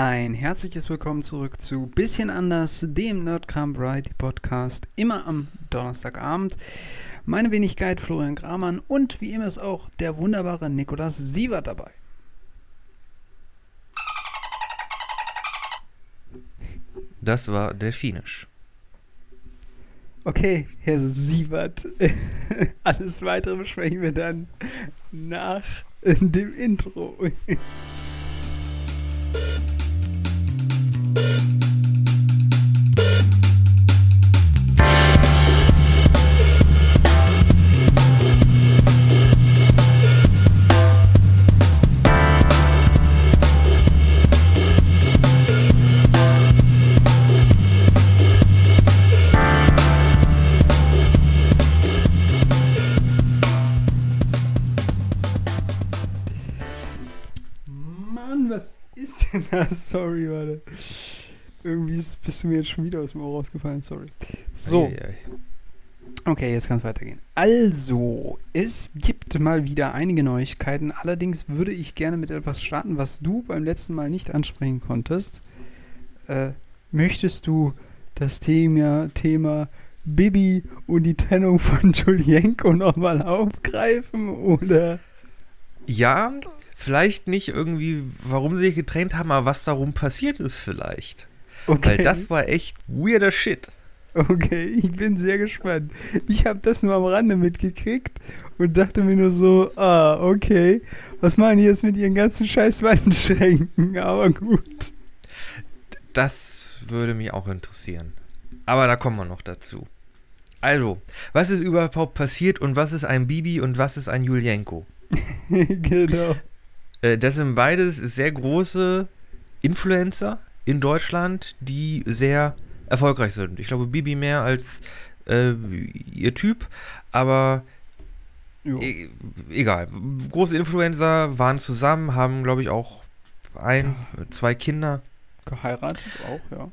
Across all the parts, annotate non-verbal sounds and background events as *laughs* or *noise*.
Ein herzliches Willkommen zurück zu Bisschen anders, dem Nerdkram Variety Podcast, immer am Donnerstagabend. Meine Wenigkeit Florian Gramann und wie immer ist auch der wunderbare Nikolas Sievert dabei. Das war Delfinisch. Okay, Herr Sievert. *laughs* Alles weitere besprechen wir dann nach dem Intro. *laughs* *laughs* Sorry, warte. Irgendwie ist- bist du mir jetzt schon wieder aus dem Ohr rausgefallen, sorry. So, Eieiei. okay, jetzt kann es weitergehen. Also, es gibt mal wieder einige Neuigkeiten. Allerdings würde ich gerne mit etwas starten, was du beim letzten Mal nicht ansprechen konntest. Äh, möchtest du das Thema, Thema Bibi und die Trennung von *laughs* Julienko nochmal aufgreifen oder? Ja, vielleicht nicht irgendwie, warum sie sich getrennt haben, aber was darum passiert ist vielleicht. Okay. Weil das war echt weirder Shit. Okay, ich bin sehr gespannt. Ich habe das nur am Rande mitgekriegt und dachte mir nur so, ah, okay, was machen die jetzt mit ihren ganzen scheiß Wandschränken? *laughs* Aber gut. Das würde mich auch interessieren. Aber da kommen wir noch dazu. Also, was ist überhaupt passiert und was ist ein Bibi und was ist ein Julienko? *laughs* genau. Äh, das sind beides sehr große Influencer in Deutschland, die sehr erfolgreich sind. Ich glaube, Bibi mehr als äh, ihr Typ, aber e egal. Große Influencer waren zusammen, haben, glaube ich, auch ein, zwei Kinder Geheiratet auch, ja.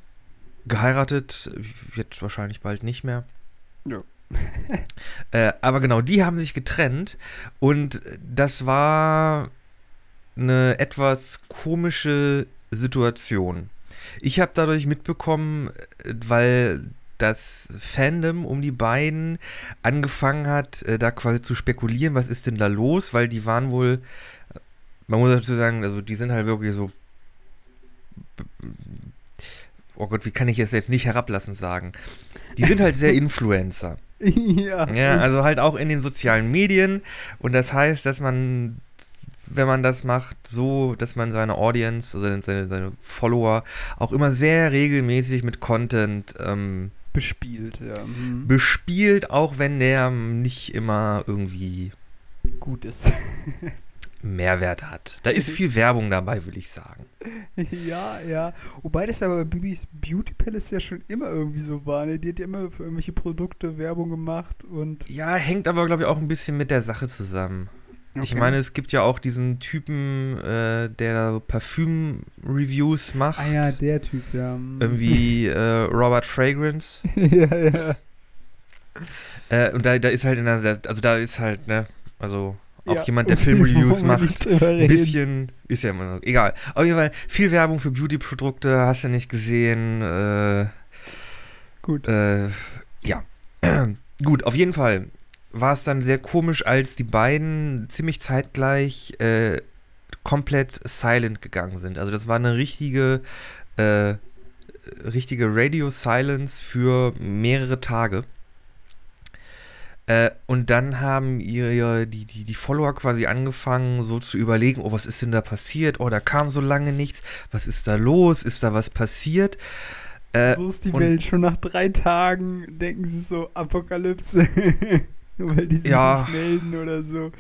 geheiratet. Jetzt wahrscheinlich bald nicht mehr. Ja. *laughs* äh, aber genau, die haben sich getrennt und das war eine etwas komische Situation. Ich habe dadurch mitbekommen, äh, weil das Fandom um die beiden angefangen hat, äh, da quasi zu spekulieren, was ist denn da los, weil die waren wohl, man muss dazu sagen, also die sind halt wirklich so, oh Gott, wie kann ich es jetzt nicht herablassend sagen? Die sind halt sehr *laughs* Influencer. ja. Ja, also halt auch in den sozialen Medien. Und das heißt, dass man, wenn man das macht, so, dass man seine Audience, also seine, seine Follower auch immer sehr regelmäßig mit Content ähm, bespielt, ja. Mhm. bespielt, auch wenn der nicht immer irgendwie Gut ist. *laughs* Mehrwert hat. Da ist viel Werbung dabei, will ich sagen. *laughs* ja, ja. Wobei das aber bei Bibis Beauty Palace ja schon immer irgendwie so war. Ne? Die hat ja immer für irgendwelche Produkte Werbung gemacht und. Ja, hängt aber, glaube ich, auch ein bisschen mit der Sache zusammen. Ich Okay. meine, es gibt ja auch diesen Typen, äh, der Parfüm-Reviews macht. Ah ja, der Typ, ja. Mhm. Irgendwie *laughs* äh, Robert Fragrance. ja, ja. Äh, und da, da ist halt in der, also da ist halt, ne, also auch Ja, jemand, der *laughs* Filmreviews macht. Ein bisschen, ist ja immer so, egal. Auf jeden Fall, viel Werbung für Beauty-Produkte, hast du nicht gesehen. Äh, Gut. äh, ja. *clears throat* Gut, auf jeden Fall war es dann sehr komisch, als die beiden ziemlich zeitgleich äh, komplett silent gegangen sind. Also das war eine richtige, äh, richtige Radio-Silence für mehrere Tage. Äh, und dann haben ihre, die, die, die Follower quasi angefangen, so zu überlegen, oh, was ist denn da passiert? Oh, da kam so lange nichts. Was ist da los? Ist da was passiert? Äh, so ist die Welt. Schon nach drei Tagen denken sie so Apokalypse. *laughs* Nur *laughs* weil die sich Ja. nicht melden oder so.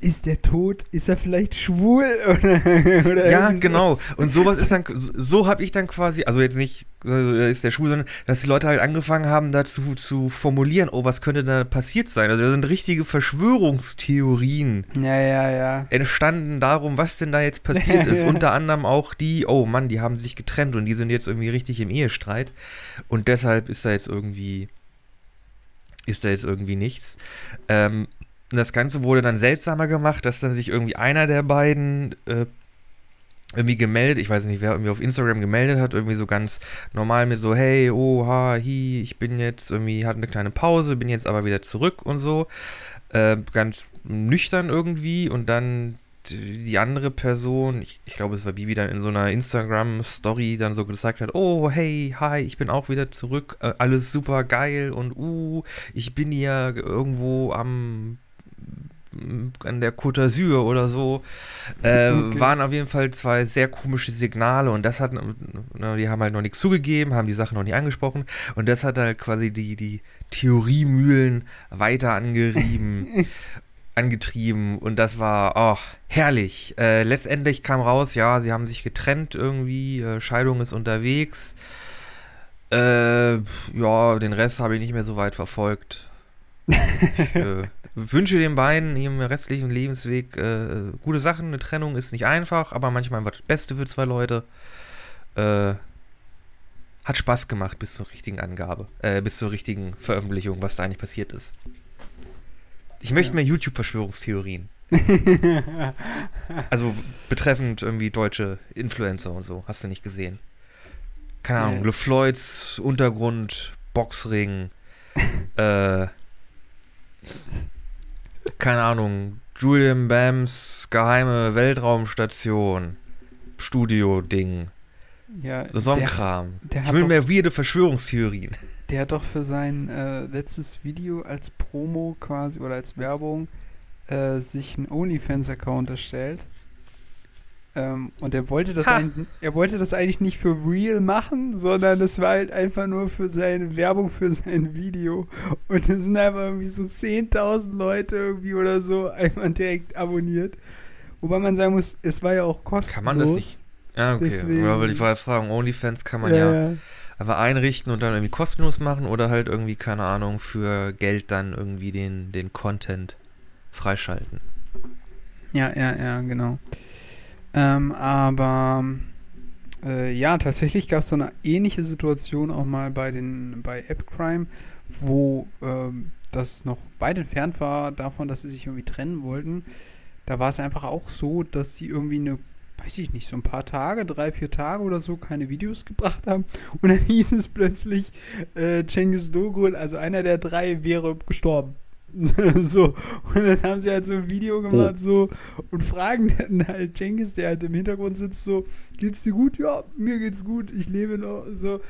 Ist der tot? Ist er vielleicht schwul? *laughs* Oder, oder Ja, genau. sowas? Und sowas ist dann, so habe ich dann quasi, also jetzt nicht, äh, ist der Schuh, sondern dass die Leute halt angefangen haben, dazu zu formulieren, oh, was könnte da passiert sein? Also da sind richtige Verschwörungstheorien Ja, ja, ja. entstanden darum, was denn da jetzt passiert *laughs* ist. Unter anderem auch die, oh Mann, die haben sich getrennt und die sind jetzt irgendwie richtig im Ehestreit. Und deshalb ist da jetzt irgendwie, ist da jetzt irgendwie nichts. Ähm, das Ganze wurde dann seltsamer gemacht, dass dann sich irgendwie einer der beiden äh, irgendwie gemeldet, ich weiß nicht, wer irgendwie auf Instagram gemeldet hat, irgendwie so ganz normal mit so, hey, oh, ha, hi, ich bin jetzt irgendwie, hatte eine kleine Pause, bin jetzt aber wieder zurück und so. Äh, ganz nüchtern irgendwie und dann die andere Person, ich, ich glaube, es war Bibi, dann in so einer Instagram-Story dann so gesagt hat, oh, hey, hi, ich bin auch wieder zurück, äh, alles super geil und uh, ich bin hier irgendwo am an der Côte d'Azur oder so, äh, *laughs* okay. waren auf jeden Fall zwei sehr komische Signale und das hat, na, die haben halt noch nichts zugegeben, haben die Sache noch nicht angesprochen und das hat halt quasi die, die Theoriemühlen weiter angerieben. *laughs* angetrieben und das war oh, herrlich. Äh, letztendlich kam raus, ja, sie haben sich getrennt irgendwie, äh, Scheidung ist unterwegs. Äh, ja, den Rest habe ich nicht mehr so weit verfolgt. ich äh, *laughs* wünsche den beiden ihrem restlichen Lebensweg äh, gute Sachen. Eine Trennung ist nicht einfach, aber manchmal einfach das Beste für zwei Leute. Äh, hat Spaß gemacht bis zur richtigen Angabe, bis zur richtigen Veröffentlichung, was da eigentlich passiert ist. Ich möchte ja. mehr YouTube-Verschwörungstheorien. *laughs* also betreffend irgendwie deutsche Influencer und so. Hast du nicht gesehen? Keine Ahnung, ja. LeFloids Untergrund, Boxring, *laughs* äh, keine Ahnung, Julian Bams geheime Weltraumstation, Studio-Ding. Ja, so ein Kram. ich will mehr weirde Verschwörungstheorien. Der hat doch für sein äh, letztes Video als Promo quasi oder als Werbung äh, sich einen OnlyFans-Account erstellt. Ähm, und er wollte, das er wollte das eigentlich nicht für real machen, sondern es war halt einfach nur für seine Werbung für sein Video. Und es sind einfach irgendwie so 10.000 Leute irgendwie oder so einfach direkt abonniert. Wobei man sagen muss, es war ja auch kostenlos. Kann man das nicht? Ja, okay. Deswegen, ja, weil ich war fragen, OnlyFans kann man ja, ja, ja einfach einrichten und dann irgendwie kostenlos machen oder halt irgendwie, keine Ahnung, für Geld dann irgendwie den, den Content freischalten. Ja, ja, ja, genau. Ähm, aber äh, ja, tatsächlich gab es so eine ähnliche Situation auch mal bei den bei App Crime, wo ähm, das noch weit entfernt war davon, dass sie sich irgendwie trennen wollten. Da war es einfach auch so, dass sie irgendwie eine weiß ich nicht, so ein paar Tage, drei, vier Tage oder so keine Videos gebracht haben. Und dann *laughs* hieß es plötzlich, äh, Cengiz Dogul, also einer der drei, wäre gestorben. *laughs* so, und dann haben sie halt so ein Video gemacht, oh. so, und fragen dann halt Cengiz, der halt im Hintergrund sitzt, so, geht's dir gut? Ja, mir geht's gut, ich lebe noch, so.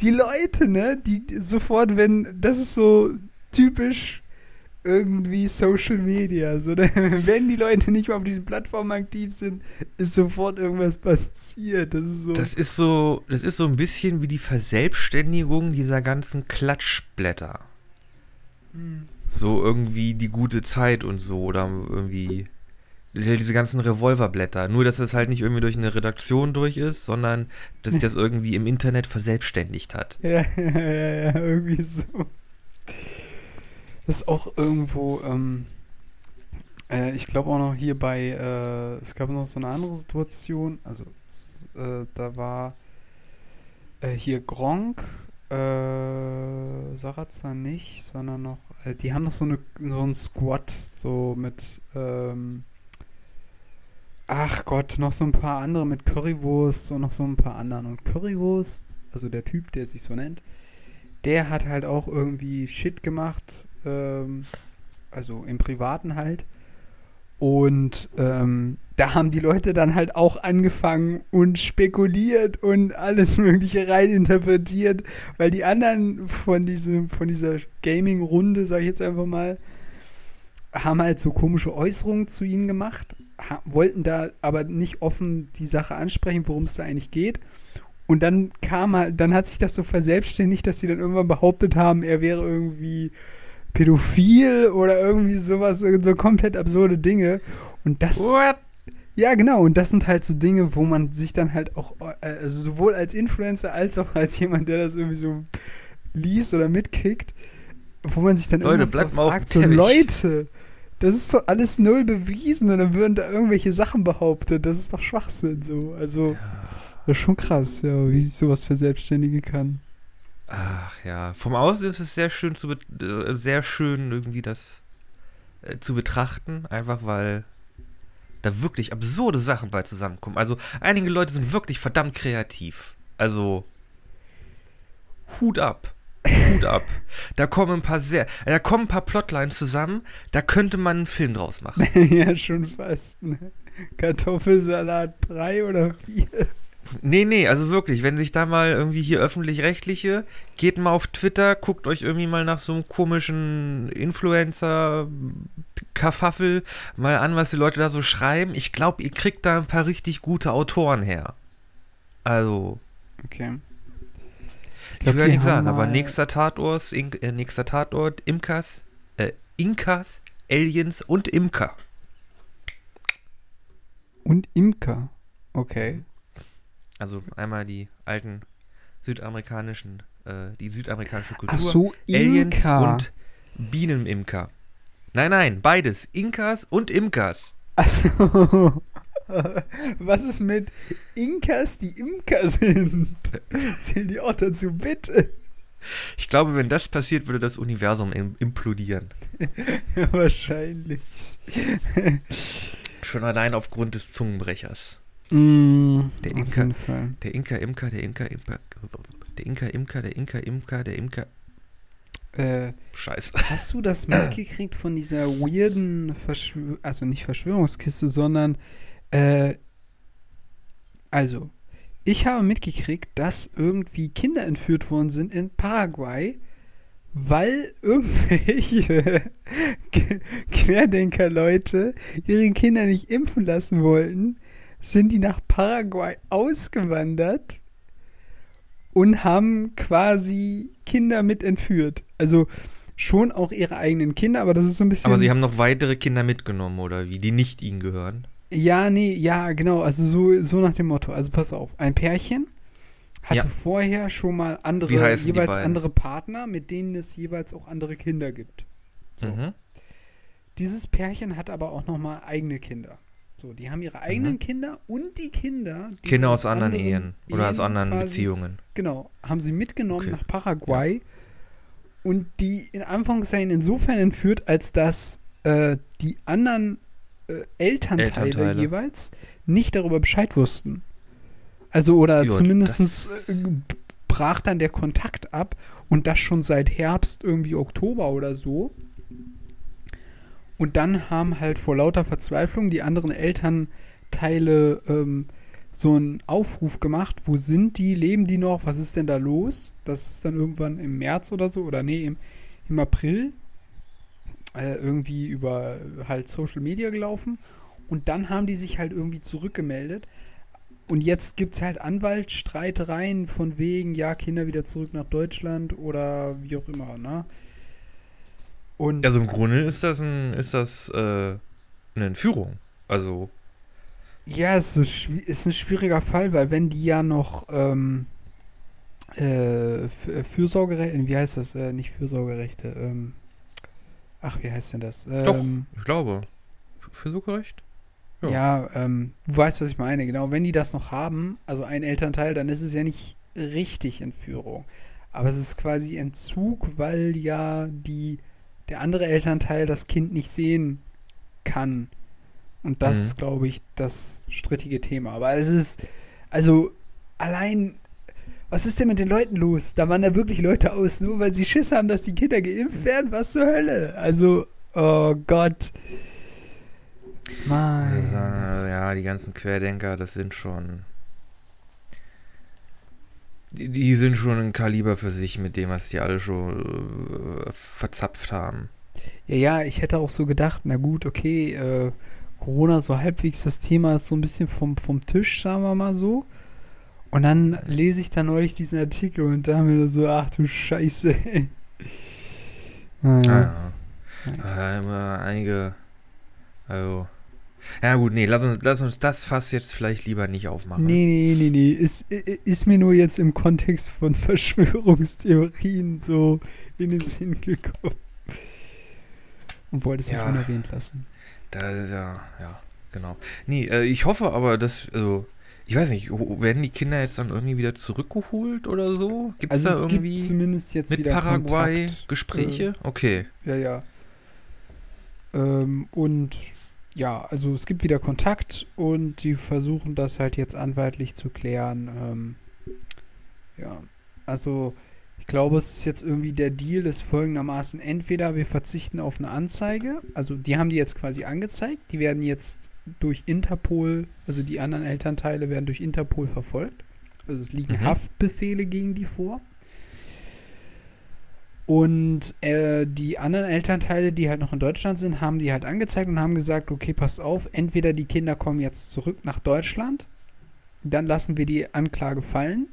Die Leute, ne, die sofort, wenn, das ist so typisch irgendwie Social Media. So, *laughs* wenn die Leute nicht mehr auf diesen Plattformen aktiv sind, ist sofort irgendwas passiert. Das ist so. Das ist so, das ist so ein bisschen wie die Verselbstständigung dieser ganzen Klatschblätter. Hm. So irgendwie die gute Zeit und so oder irgendwie diese ganzen Revolverblätter. Nur, dass es halt nicht irgendwie durch eine Redaktion durch ist, sondern dass sich das *laughs* irgendwie im Internet verselbstständigt hat. Ja, *laughs* ja, ja, ja, irgendwie so. Das ist auch irgendwo, ähm, äh, ich glaube auch noch hier bei, äh, es gab noch so eine andere Situation, also äh, da war äh, hier Gronk, äh, Sarazza nicht, sondern noch, äh, die haben noch so, eine, so einen Squad, so mit, ähm, ach Gott, noch so ein paar andere mit Currywurst und noch so ein paar anderen. Und Currywurst, also der Typ, der sich so nennt, der hat halt auch irgendwie Shit gemacht ähm, also im Privaten halt. Und ähm, da haben die Leute dann halt auch angefangen und spekuliert und alles Mögliche reininterpretiert, weil die anderen von, diesem, von dieser Gaming-Runde, sag ich jetzt einfach mal, haben halt so komische Äußerungen zu ihnen gemacht, wollten da aber nicht offen die Sache ansprechen, worum es da eigentlich geht. Und dann kam halt, dann hat sich das so verselbstständigt, dass sie dann irgendwann behauptet haben, er wäre irgendwie pädophil oder irgendwie sowas, so komplett absurde Dinge. Und das. What? Ja, genau. Und das sind halt so Dinge, wo man sich dann halt auch, äh, also sowohl als Influencer als auch als jemand, der das irgendwie so liest oder mitkriegt, wo man sich dann Leute, immer fragt, so Leute, das ist doch alles null bewiesen und dann würden da irgendwelche Sachen behauptet. Das ist doch Schwachsinn so. Also, ja. das ist schon krass, ja, wie sich sowas verselbstständigen kann. Ach ja, vom Außen ist es sehr schön zu äh, sehr schön irgendwie das äh, zu betrachten, einfach weil da wirklich absurde Sachen bei zusammenkommen. Also einige Leute sind wirklich verdammt kreativ. Also Hut ab. Hut ab. Da kommen ein paar sehr, da kommen ein paar Plotlines zusammen, da könnte man einen Film draus machen. *laughs* ja, schon fast. Ne? Kartoffelsalat 3 oder 4. Nee, nee, also wirklich, wenn sich da mal irgendwie hier öffentlich-rechtliche, geht mal auf Twitter, guckt euch irgendwie mal nach so einem komischen Influencer Kafaffel mal an, was die Leute da so schreiben. Ich glaube, ihr kriegt da ein paar richtig gute Autoren her. Also. Okay. Ich, glaub, ich will ja nichts sagen, aber nächster Tatort, äh, nächster Tatort, Imkas, äh, Inkas, Aliens und Imker. Und Imker. Okay. Also einmal die alten südamerikanischen, äh, die südamerikanische Kultur. Ach so, Aliens und Bienenimker. Nein, nein, beides. Inkas und Imkers. Achso. *laughs* Was ist mit Inkas, die Imker sind? *laughs* Zählen die auch dazu, bitte? Ich glaube, wenn das passiert, würde das Universum implodieren. ja, *laughs* wahrscheinlich. Schon allein aufgrund des Zungenbrechers. Mm, der Inka, der Inka Imker, der Inka Imker, der Inka Imker, der Inka Imker, der Imker. Äh, Scheiße. Hast du das mitgekriegt von dieser weirden Verschwörung, also nicht Verschwörungskiste, sondern äh, also ich habe mitgekriegt, dass irgendwie Kinder entführt worden sind in Paraguay, weil irgendwelche *laughs* Querdenker-Leute ihre Kinder nicht impfen lassen wollten sind die nach Paraguay ausgewandert und haben quasi Kinder mit entführt. Also schon auch ihre eigenen Kinder, aber das ist so ein bisschen. Aber sie haben noch weitere Kinder mitgenommen, oder wie? Die nicht ihnen gehören? Ja, nee, ja, genau. Also so, so nach dem Motto. Also pass auf, ein Pärchen hatte ja. vorher schon mal andere, jeweils andere Partner, mit denen es jeweils auch andere Kinder gibt. So. Mhm. Dieses Pärchen hat aber auch noch mal eigene Kinder. So, die haben ihre eigenen mhm. Kinder und die Kinder. Die Kinder aus anderen, anderen Ehen oder Ehen aus anderen quasi, Beziehungen. Genau, haben sie mitgenommen okay. nach Paraguay ja. und die in Anführungszeichen insofern entführt, als dass äh, die anderen äh, Elternteile, Elternteile, jeweils nicht darüber Bescheid wussten. Also, oder zumindest äh, brach dann der Kontakt ab und das schon seit Herbst, irgendwie Oktober oder so. Und dann haben halt vor lauter Verzweiflung die anderen Elternteile ähm, so einen Aufruf gemacht, wo sind die, leben die noch, was ist denn da los? Das ist dann irgendwann im März oder so, oder nee, im, im April äh, irgendwie über halt Social Media gelaufen. Und dann haben die sich halt irgendwie zurückgemeldet. Und jetzt gibt es halt Anwaltsstreitereien von wegen, ja, Kinder wieder zurück nach Deutschland oder wie auch immer, ne? Und also im Grunde ist das ein, ist das äh, eine Entführung. Also. Ja, es ist, ist ein schwieriger Fall, weil wenn die ja noch ähm, äh, Fürsorgerechte, wie heißt das? Äh, nicht Fürsorgerechte, ähm, ach, wie heißt denn das? Ähm, Doch, ich glaube. Fürsorgerecht? Ja, ja ähm, du weißt, was ich meine, genau. Wenn die das noch haben, also ein Elternteil, dann ist es ja nicht richtig Entführung. Aber es ist quasi Entzug, weil ja die der andere Elternteil das Kind nicht sehen kann. Und das mhm. ist, glaube ich, das strittige Thema. Aber es ist, also allein, was ist denn mit den Leuten los? Da waren da wirklich Leute aus, nur weil sie Schiss haben, dass die Kinder geimpft werden? Was zur Hölle? Also, oh Gott. Mein. Ja, die ganzen Querdenker, das sind schon die, die, sind schon ein Kaliber für sich mit dem, was die alle schon äh, verzapft haben. Ja, ja, ich hätte auch so gedacht, na gut, okay, äh, Corona so halbwegs das Thema ist so ein bisschen vom, vom Tisch, sagen wir mal so. Und dann lese ich da neulich diesen Artikel und da haben wir so, ach du Scheiße. *laughs* naja. Ah, ja. ja. immer einige, also ja gut, nee, lass uns, lass uns das Fass jetzt vielleicht lieber nicht aufmachen. Nee, nee, nee, nee. Ist, ist mir nur jetzt im Kontext von *laughs* Verschwörungstheorien so in den Sinn gekommen. Und wollte es ja, nicht unerwähnt lassen. Da, ja, ja, genau. Nee, äh, ich hoffe aber, dass, also, ich weiß nicht, werden die Kinder jetzt dann irgendwie wieder zurückgeholt oder so? Gibt es also da irgendwie gibt zumindest jetzt mit wieder Paraguay Kontakt, Gespräche? Äh, okay. Ja, ja. Ähm, und ja, also es gibt wieder Kontakt und die versuchen das halt jetzt anwaltlich zu klären. Ähm, ja, also ich glaube, es ist jetzt irgendwie der Deal ist folgendermaßen: entweder wir verzichten auf eine Anzeige, also die haben die jetzt quasi angezeigt, die werden jetzt durch Interpol, also die anderen Elternteile werden durch Interpol verfolgt. Also es liegen Mhm. Haftbefehle gegen die vor. Und äh, die anderen Elternteile, die halt noch in Deutschland sind, haben die halt angezeigt und haben gesagt, okay, passt auf, entweder die Kinder kommen jetzt zurück nach Deutschland, dann lassen wir die Anklage fallen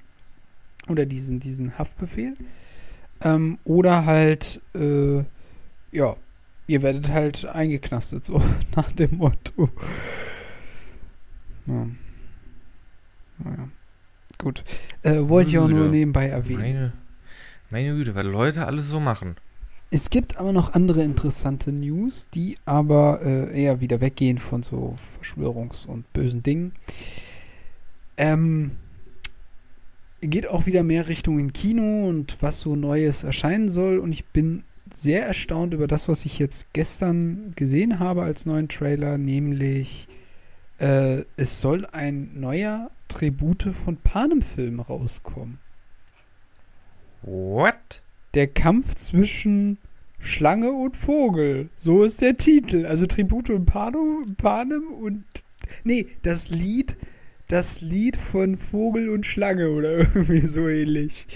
oder diesen, diesen Haftbefehl. Ähm, oder halt, äh, ja, ihr werdet halt eingeknastet, so *laughs* nach dem Motto. Ja. Naja. Gut. Äh, wollte ich auch nur nebenbei erwähnen. Meine, meine Güte, was Leute alles so machen. Es gibt aber noch andere interessante News, die aber äh, eher wieder weggehen von so Verschwörungs- und bösen Dingen. Ähm, geht auch wieder mehr Richtung in Kino und was so Neues erscheinen soll. Und ich bin sehr erstaunt über das, was ich jetzt gestern gesehen habe als neuen Trailer, nämlich äh, es soll ein neuer Tribute von Panem-Film rauskommen. What? Der Kampf zwischen Schlange und Vogel. So ist der Titel. Also Tribute und Pano, Panem und. Nee, das Lied. Das Lied von Vogel und Schlange oder *laughs* irgendwie so ähnlich.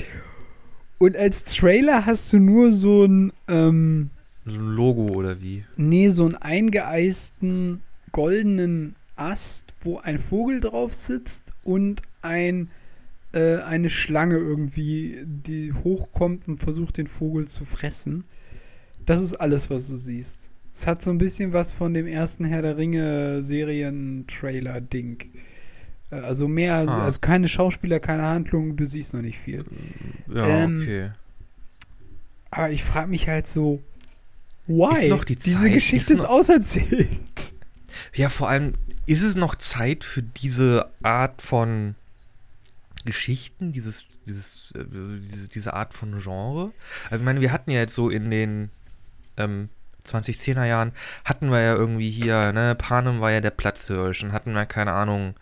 Und als Trailer hast du nur so ein. Ähm, So ein Logo oder wie? nee, so einen eingeeisten goldenen Ast, wo ein Vogel drauf sitzt und ein, äh, eine Schlange irgendwie, die hochkommt und versucht, den Vogel zu fressen. Das ist alles, was du siehst. Es hat so ein bisschen was von dem ersten Herr der Ringe Serien-Trailer-Ding. Äh, Also mehr, Ah. also keine Schauspieler, keine Handlung, du siehst noch nicht viel. Ja, Ähm, okay. Aber ich frage mich halt so, why? Ist noch die Diese Zeit- Geschichte ist ist auserzählt. Ja, vor allem, ist es noch Zeit für diese Art von Geschichten, dieses, dieses, äh, diese, diese Art von Genre? Also, ich meine, wir hatten ja jetzt so in den ähm, 2010er Jahren, hatten wir ja irgendwie hier, ne, Panem war ja der Platzhirsch, dann hatten wir, keine Ahnung,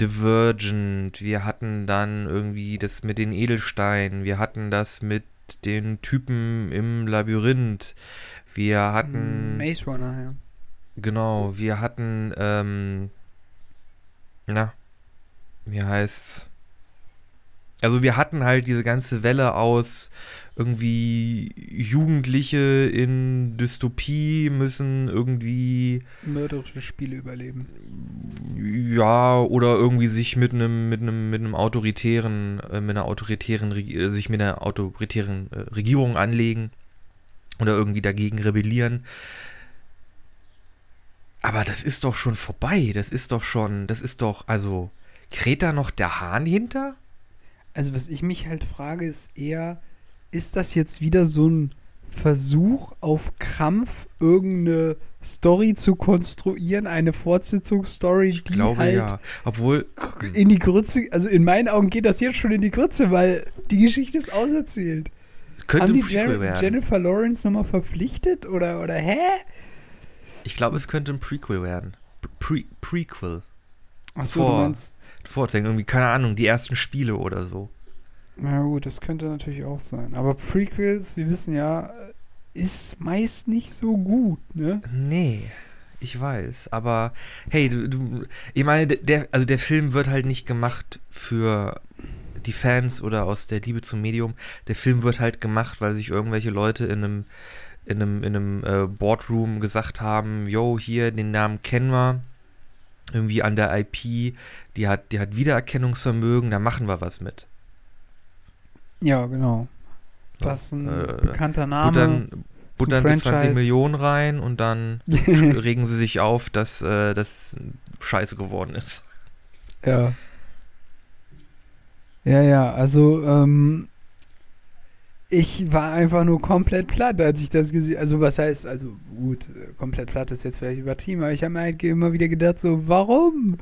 Divergent, wir hatten dann irgendwie das mit den Edelsteinen, wir hatten das mit den Typen im Labyrinth, wir hatten. Maze Runner, ja. Genau, wir hatten, ähm, na, wie heißt's? Also wir hatten halt diese ganze Welle aus irgendwie Jugendliche in Dystopie müssen irgendwie Mörderische Spiele überleben. ja oder irgendwie sich mit einem mit einem mit einem autoritären äh, mit einer autoritären äh, sich mit einer autoritären äh, Regierung anlegen oder irgendwie dagegen rebellieren. Aber das ist doch schon vorbei. Das ist doch schon, das ist doch, also, kräht da noch der Hahn hinter? Also was ich mich halt frage, ist eher, ist das jetzt wieder so ein Versuch auf Krampf, irgendeine Story zu konstruieren, eine Fortsetzungsstory, Ich die glaube halt ja. Obwohl, in die Grütze, also in meinen Augen geht das jetzt schon in die Grütze, weil die Geschichte ist auserzählt. es könnte Haben die Jen werden. Jennifer Lawrence nochmal verpflichtet oder, oder hä? ich glaube, es könnte ein Prequel werden. Pre Prequel. Achso, Vor- du meinst, Vorzeigen, irgendwie, keine Ahnung, die ersten Spiele oder so. na gut, das könnte natürlich auch sein. Aber Prequels, wir wissen ja, ist meist nicht so gut, ne? Nee, ich weiß. Aber hey, du, du ich meine, der, also der Film wird halt nicht gemacht für die Fans oder aus der Liebe zum Medium. Der Film wird halt gemacht, weil sich irgendwelche Leute in einem, in einem, in einem äh, Boardroom gesagt haben, yo, hier, den Namen kennen wir. Irgendwie an der IP, die hat, die hat Wiedererkennungsvermögen, da machen wir was mit. Ja, genau. Das ist ein äh, bekannter Name. Buttern, buttern sie 20 Franchise. Millionen rein und dann *laughs* regen sie sich auf, dass äh, das scheiße geworden ist. ja. Ja, ja, also, ähm, ich war einfach nur komplett platt, als ich das gesehen Also, was heißt, also, gut, äh, komplett platt ist jetzt vielleicht übertrieben, aber ich habe mir halt immer wieder gedacht, so, warum?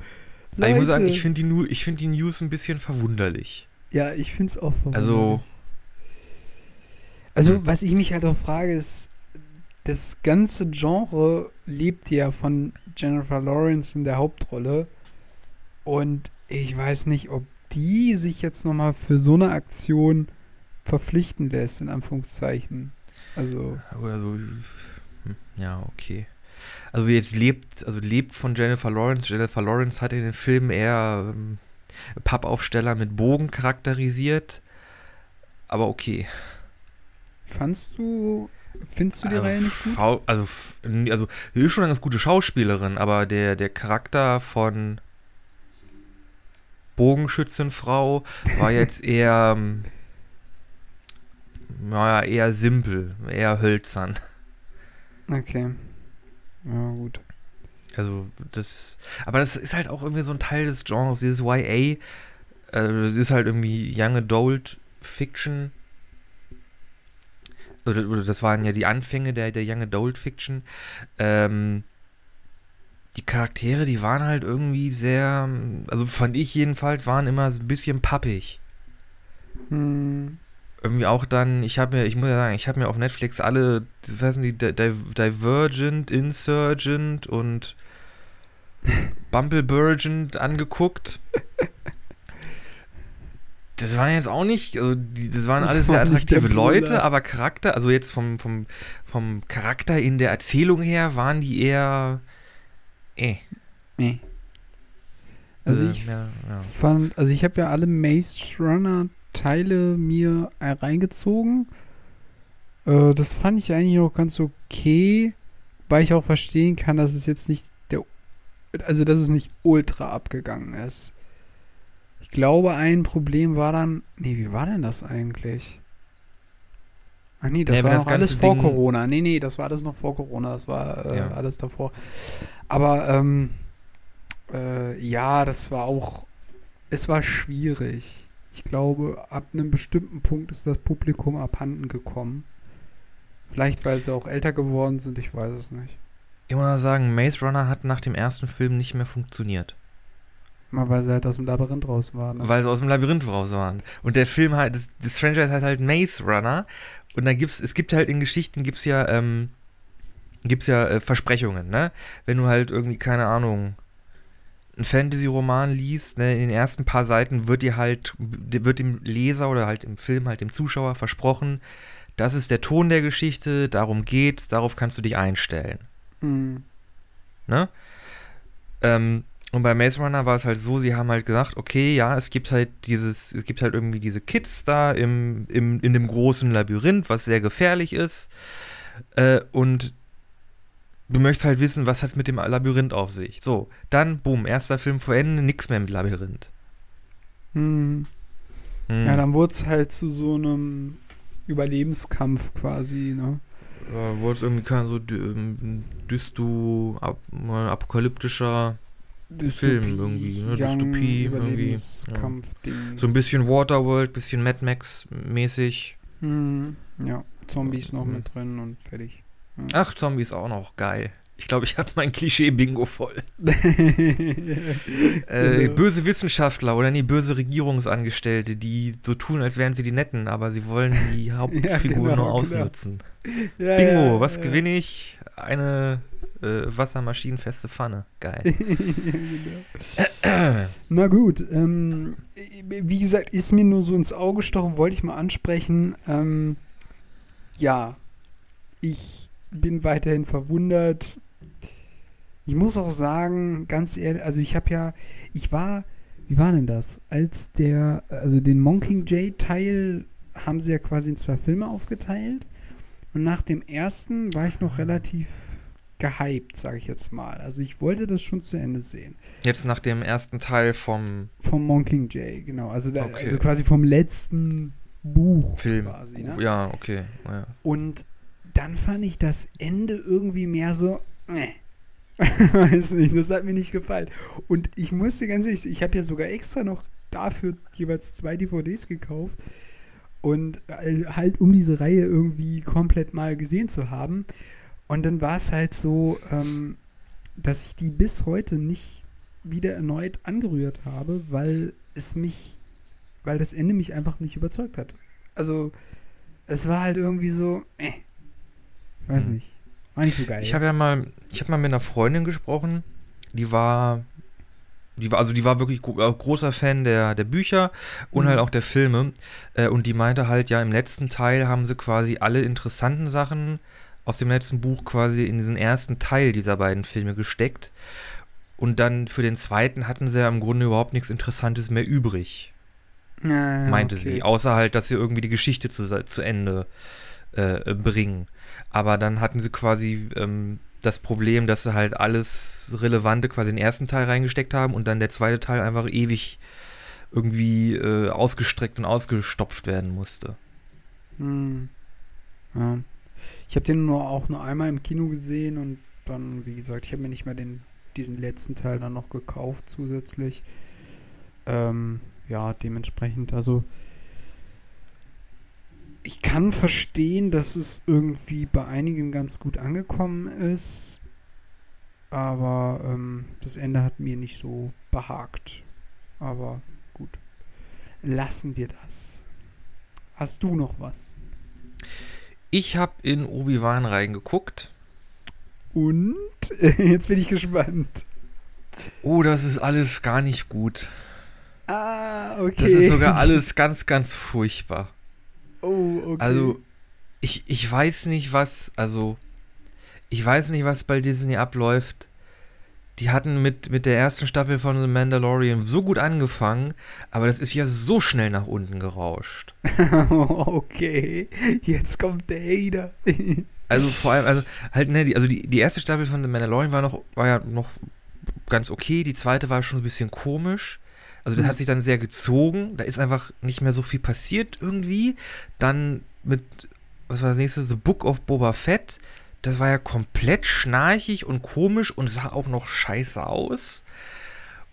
Aber ich muss sagen, Leute. ich finde die, find die News ein bisschen verwunderlich. Ja, ich finde es auch verwunderlich. Also- Also, Hm. was ich mich halt auch frage, ist, das ganze Genre lebt ja von Jennifer Lawrence in der Hauptrolle. Und ich weiß nicht, ob die sich jetzt nochmal für so eine Aktion verpflichten lässt, in Anführungszeichen. Also. Also, hm, ja, okay. Also jetzt lebt, also lebt von Jennifer Lawrence. Jennifer Lawrence hat in den Filmen eher ähm, Pappaufsteller mit Bogen charakterisiert. Aber okay. Fandst du, findest du die also, Reihe nicht gut? Frau- Also, also, sie ist schon eine ganz gute Schauspielerin, aber der, der Charakter von Bogenschützenfrau war jetzt *laughs* eher, ähm, naja, eher simpel, eher hölzern. Okay. Ja, gut. Also, das, aber das ist halt auch irgendwie so ein Teil des Genres, dieses YA, äh, das ist halt irgendwie Young Adult Fiction. Oder, oder das waren ja die Anfänge der, der Young Adult Fiction. Ähm, die Charaktere, die waren halt irgendwie sehr, also fand ich jedenfalls, waren immer so ein bisschen pappig. Hm. Irgendwie auch dann, ich habe mir, ich muss ja sagen, ich habe mir auf Netflix alle, was sind die, Di- Di- Divergent, Insurgent und Bumbleburgent angeguckt. Das waren jetzt auch nicht, also die, das waren Das alles sehr attraktive Leute, aber Charakter, also jetzt vom, vom, vom Charakter in der Erzählung her, waren die eher, eh. Nee. Also Äh, ich ja, ja. fand, also ich habe ja alle Maze Runner Teile mir reingezogen. Äh, das fand ich eigentlich noch ganz okay, weil ich auch verstehen kann, dass es jetzt nicht der, also dass es nicht ultra abgegangen ist. Ich glaube, ein Problem war dann, nee, wie war denn das eigentlich? Ach nee, das Ja, war das noch alles vor Ding- Corona. Nee, nee, das war alles noch vor Corona. Das war äh, Ja. alles davor. Aber ähm, äh, ja, das war auch, es war schwierig. Ich glaube, ab einem bestimmten Punkt ist das Publikum abhanden gekommen. Vielleicht, weil sie auch älter geworden sind, ich weiß es nicht. Ich muss mal sagen, Maze Runner hat nach dem ersten Film nicht mehr funktioniert. Mal weil sie halt aus dem Labyrinth raus waren. Ne? weil sie aus dem Labyrinth raus waren. Und der Film halt, das, das Franchise heißt halt Maze Runner. Und dann gibt's, es gibt halt in Geschichten gibt's ja, ähm, gibt's ja äh, Versprechungen, ne? Wenn du halt irgendwie, keine Ahnung, einen Fantasy-Roman liest, ne, in den ersten paar Seiten wird dir halt, wird dem Leser oder halt im Film halt dem Zuschauer versprochen, das ist der Ton der Geschichte, darum geht's, darauf kannst du dich einstellen. Hm. Ne? Ähm, und bei Maze Runner war es halt so, sie haben halt gesagt, okay, ja, es gibt halt dieses, es gibt halt irgendwie diese Kids da im, im, in dem großen Labyrinth, was sehr gefährlich ist. Äh, und du möchtest halt wissen, was hat es mit dem Labyrinth auf sich. So, dann, boom, erster Film vor Ende, nix mehr mit Labyrinth. Hm. Hm. Ja, dann wurde es halt zu so einem Überlebenskampf quasi, ne? äh, wurde es irgendwie kein so ähm, dysto, ap apokalyptischer, Film irgendwie, ne? Dystopie irgendwie, Überlebenskampf-Ding. so ein bisschen Waterworld, bisschen Mad Max mäßig. Hm. Ja, Zombies noch Mhm. mit drin und fertig. Ach, Zombies auch noch geil. Ich glaube, ich habe mein Klischee-Bingo voll. *laughs* Äh, Genau. böse Wissenschaftler oder nee, böse Regierungsangestellte, die so tun, als wären sie die Netten, aber sie wollen die *laughs* Hauptfigur genau, nur genau. ausnutzen. Ja, Bingo, ja, was ja. gewinne ich? Eine äh, wassermaschinenfeste Pfanne. Geil. *laughs* genau. *clears throat* Na gut, ähm, wie gesagt, ist mir nur so ins Auge gestochen, wollte ich mal ansprechen. Ähm, ja, ich bin weiterhin verwundert. Ich muss auch sagen, ganz ehrlich, also ich habe ja, ich war, wie war denn das? Als der, also den Mockingjay-Teil haben sie ja quasi in zwei Filme aufgeteilt. Und nach dem ersten war ich noch relativ gehypt, sage ich jetzt mal. Also ich wollte das schon zu Ende sehen. Jetzt nach dem ersten Teil vom Vom Mockingjay, genau. Also, da, Okay. also quasi vom letzten Buch Film. quasi. Ne? Ja, okay. Ja. Und dann fand ich das Ende irgendwie mehr so, äh. *laughs* Weiß nicht, das hat mir nicht gefallen. Und ich musste ganz ehrlich, ich habe ja sogar extra noch dafür jeweils zwei DVDs gekauft. Und äh, halt, um diese Reihe irgendwie komplett mal gesehen zu haben. Und dann war es halt so, ähm, dass ich die bis heute nicht wieder erneut angerührt habe, weil es mich, weil das Ende mich einfach nicht überzeugt hat. Also, es war halt irgendwie so, äh, weiß Hm. nicht. War nicht so geil. Ich habe ja mal, ich habe mal mit einer Freundin gesprochen, die war, die war, also die war wirklich äh, großer Fan der, der Bücher und Mhm. halt auch der Filme. Äh, und die meinte halt, ja, im letzten Teil haben sie quasi alle interessanten Sachen aus dem letzten Buch quasi in diesen ersten Teil dieser beiden Filme gesteckt. Und dann für den zweiten hatten sie ja im Grunde überhaupt nichts Interessantes mehr übrig Ja, meinte okay. sie. Außer halt, dass sie irgendwie die Geschichte zu, zu Ende äh, bringen. Aber dann hatten sie quasi ähm, das Problem, dass sie halt alles Relevante quasi in den ersten Teil reingesteckt haben und dann der zweite Teil einfach ewig irgendwie äh, ausgestreckt und ausgestopft werden musste. Hm. Ja. Ich habe den nur auch nur einmal im Kino gesehen und dann, wie gesagt, ich habe mir nicht mehr den, diesen letzten Teil dann noch gekauft zusätzlich. Ähm, ja, dementsprechend, also ich kann verstehen, dass es irgendwie bei einigen ganz gut angekommen ist, aber ähm, das Ende hat mir nicht so behagt. Aber gut, lassen wir das. Hast du noch was? Ich habe in Obi-Wan reingeguckt. Und *laughs* jetzt bin ich gespannt. Oh, das ist alles gar nicht gut. Ah, okay. Das ist sogar *laughs* alles ganz, ganz furchtbar. Oh, okay. Also, ich, ich weiß nicht, was, also, ich weiß nicht, was bei Disney abläuft. Die hatten mit, mit der ersten Staffel von The Mandalorian so gut angefangen, aber das ist ja so schnell nach unten gerauscht. *laughs* okay. Jetzt kommt der Hater. *laughs* Also vor allem, also halt, ne, die, also die, die erste Staffel von The Mandalorian war noch, war ja noch ganz okay, die zweite war schon ein bisschen komisch. Also das Mhm. hat sich dann sehr gezogen, da ist einfach nicht mehr so viel passiert irgendwie. Dann mit, was war das nächste, The Book of Boba Fett, das war ja komplett schnarchig und komisch und sah auch noch scheiße aus.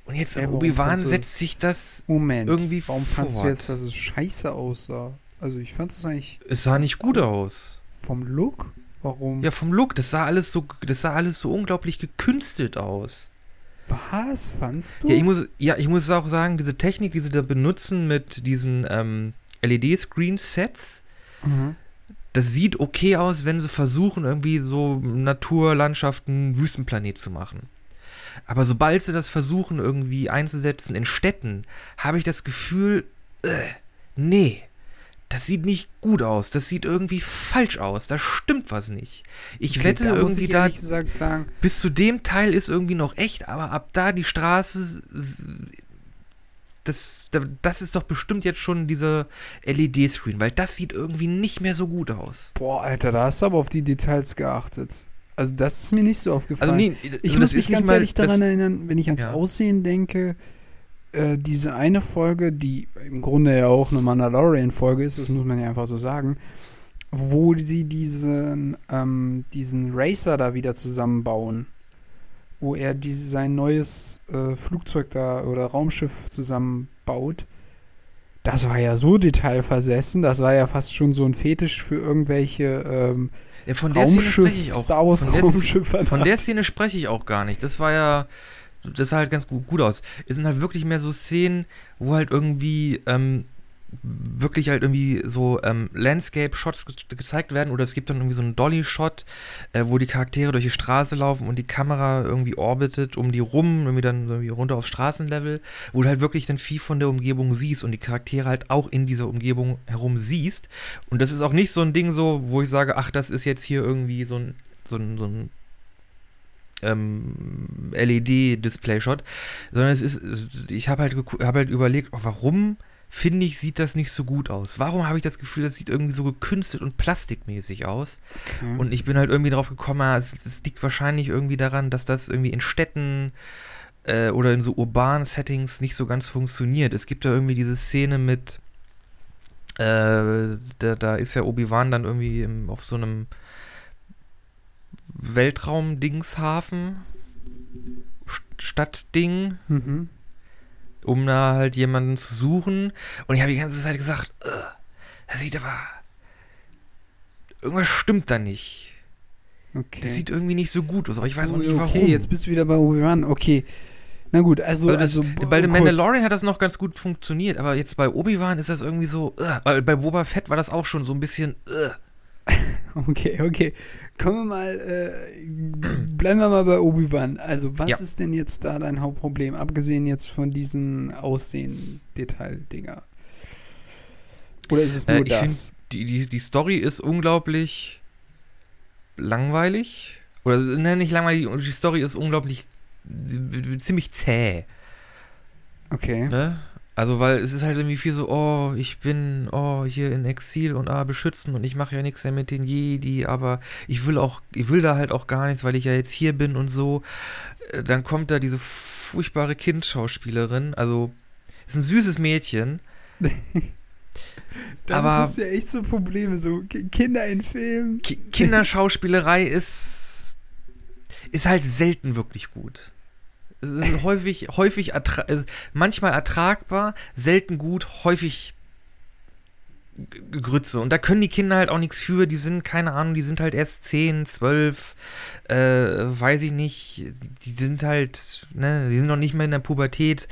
Und jetzt in Obi-Wan setzt sich das, Moment. Irgendwie Warum fandst du fort. jetzt, dass es scheiße aussah? Also ich fand es eigentlich es sah nicht gut aus. vom Look. Warum? Ja, vom Look, das sah alles so, das sah alles so unglaublich gekünstelt aus. Was fandst du? Ja, ich muss, ja, ich muss auch sagen, diese Technik, die sie da benutzen mit diesen ähm, LED-Screen-Sets, Mhm. das sieht okay aus, wenn sie versuchen, irgendwie so Naturlandschaften, Wüstenplanet zu machen. Aber sobald sie das versuchen, irgendwie einzusetzen in Städten, habe ich das Gefühl, äh, nee, das sieht nicht gut aus. Das sieht irgendwie falsch aus. Da stimmt was nicht. Ich Okay, wette da muss irgendwie ich da, sagen, bis zu dem Teil ist irgendwie noch echt, aber ab da die Straße, das, da- das ist doch bestimmt jetzt schon dieser LED-Screen, weil das sieht irgendwie nicht mehr so gut aus. boah, Alter, da hast du aber auf die Details geachtet. Also das ist mir nicht so aufgefallen. Also nee, Ich also muss das mich ganz ehrlich daran erinnern, wenn ich ans Ja. Aussehen denke, äh, diese eine Folge, die im Grunde ja auch eine Mandalorian-Folge ist, das muss man ja einfach so sagen, wo sie diesen, ähm, diesen Racer da wieder zusammenbauen. Wo er diese, sein neues äh, Flugzeug da oder Raumschiff zusammenbaut. Das war ja so detailversessen, das war ja fast schon so ein Fetisch für irgendwelche ähm, Ja, von der Szene spreche ich Raumschiff, auch. Star Wars von der- Raumschiffe. Von der Szene spreche ich auch gar nicht. Das war ja, das sah halt ganz gut, gut aus. Es sind halt wirklich mehr so Szenen, wo halt irgendwie ähm, wirklich halt irgendwie so ähm, Landscape-Shots ge gezeigt werden oder es gibt dann irgendwie so einen Dolly-Shot, äh, wo die Charaktere durch die Straße laufen und die Kamera irgendwie orbitet um die rum, irgendwie dann irgendwie runter auf Straßenlevel, wo du halt wirklich dann viel von der Umgebung siehst und die Charaktere halt auch in dieser Umgebung herum siehst. Und das ist auch nicht so ein Ding so, wo ich sage, ach, das ist jetzt hier irgendwie so ein, so ein, so ein ähm, LED-Display-Shot, sondern es ist, ich habe halt, hab halt überlegt, oh, warum finde ich, sieht das nicht so gut aus? Warum habe ich das Gefühl, das sieht irgendwie so gekünstelt und plastikmäßig aus? Okay. Und ich bin halt irgendwie drauf gekommen, ja, es, es liegt wahrscheinlich irgendwie daran, dass das irgendwie in Städten äh, oder in so urbanen Settings nicht so ganz funktioniert. Es gibt da irgendwie diese Szene mit, äh, da, da ist ja Obi-Wan dann irgendwie im, auf so einem Weltraum-Dingshafen, St- Stadtding, mhm. um da halt jemanden zu suchen. Und ich habe die ganze Zeit gesagt, "Ugh, das sieht aber. Irgendwas stimmt da nicht. Okay. Das sieht irgendwie nicht so gut aus, aber ich weiß So, auch nicht warum. Okay, jetzt bist du wieder bei Obi-Wan. Okay. Na gut, also. Also das, also bei The. Mandalorian hat das noch ganz gut funktioniert, aber jetzt bei Obi-Wan ist das irgendwie so. Weil bei Boba Fett war das auch schon so ein bisschen. ugh. *laughs* *laughs* Okay, okay. Kommen wir mal, äh, bleiben wir mal bei Obi-Wan. Also, was Ja. ist denn jetzt da dein Hauptproblem, abgesehen jetzt von diesen Aussehen-Detail-Dinger? Oder ist es Äh, nur ich das? Die, die, die Story ist unglaublich langweilig. Oder ne, nicht langweilig, die Story ist unglaublich äh, ziemlich zäh. Okay. Ne? Also, weil es ist halt irgendwie viel so, oh, ich bin, oh, hier in Exil und ah, beschützen und ich mache ja nichts mehr mit den Jedi, aber ich will auch, ich will da halt auch gar nichts, weil ich ja jetzt hier bin und so. Äh, Dann kommt da diese furchtbare Kindschauspielerin, also, ist ein süßes Mädchen, *laughs* Dann aber- hast du ja echt so Probleme, so Ki- Kinder in Filmen. Ki Kinderschauspielerei ist, ist halt selten wirklich gut. Es ist häufig, häufig, ertra manchmal ertragbar, selten gut, häufig G- Grütze. Und da können die Kinder halt auch nichts für. Die sind, keine Ahnung, die sind halt erst 10, 12, äh, weiß ich nicht. Die sind halt, ne, die sind noch nicht mehr in der Pubertät.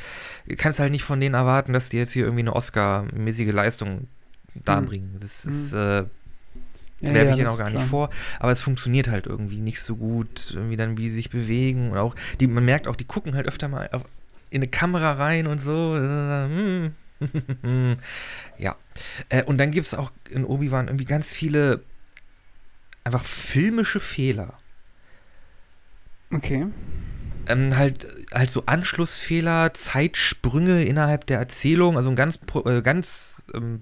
Du kannst halt nicht von denen erwarten, dass die jetzt hier irgendwie eine Oscar-mäßige Leistung darbringen. Das Mhm. ist, äh, Ja, werfe ja, ich ihnen das auch gar nicht vor. Aber es funktioniert halt irgendwie nicht so gut, irgendwie dann, wie sie sich bewegen. Und auch, die, man merkt auch, die gucken halt öfter mal auf, in eine Kamera rein und so. Hm. *laughs* ja. Äh, und dann gibt es auch in Obi-Wan irgendwie ganz viele einfach filmische Fehler. Okay. Ähm, halt, halt so Anschlussfehler, Zeitsprünge innerhalb der Erzählung. Also ein ganz, äh, ganz ähm,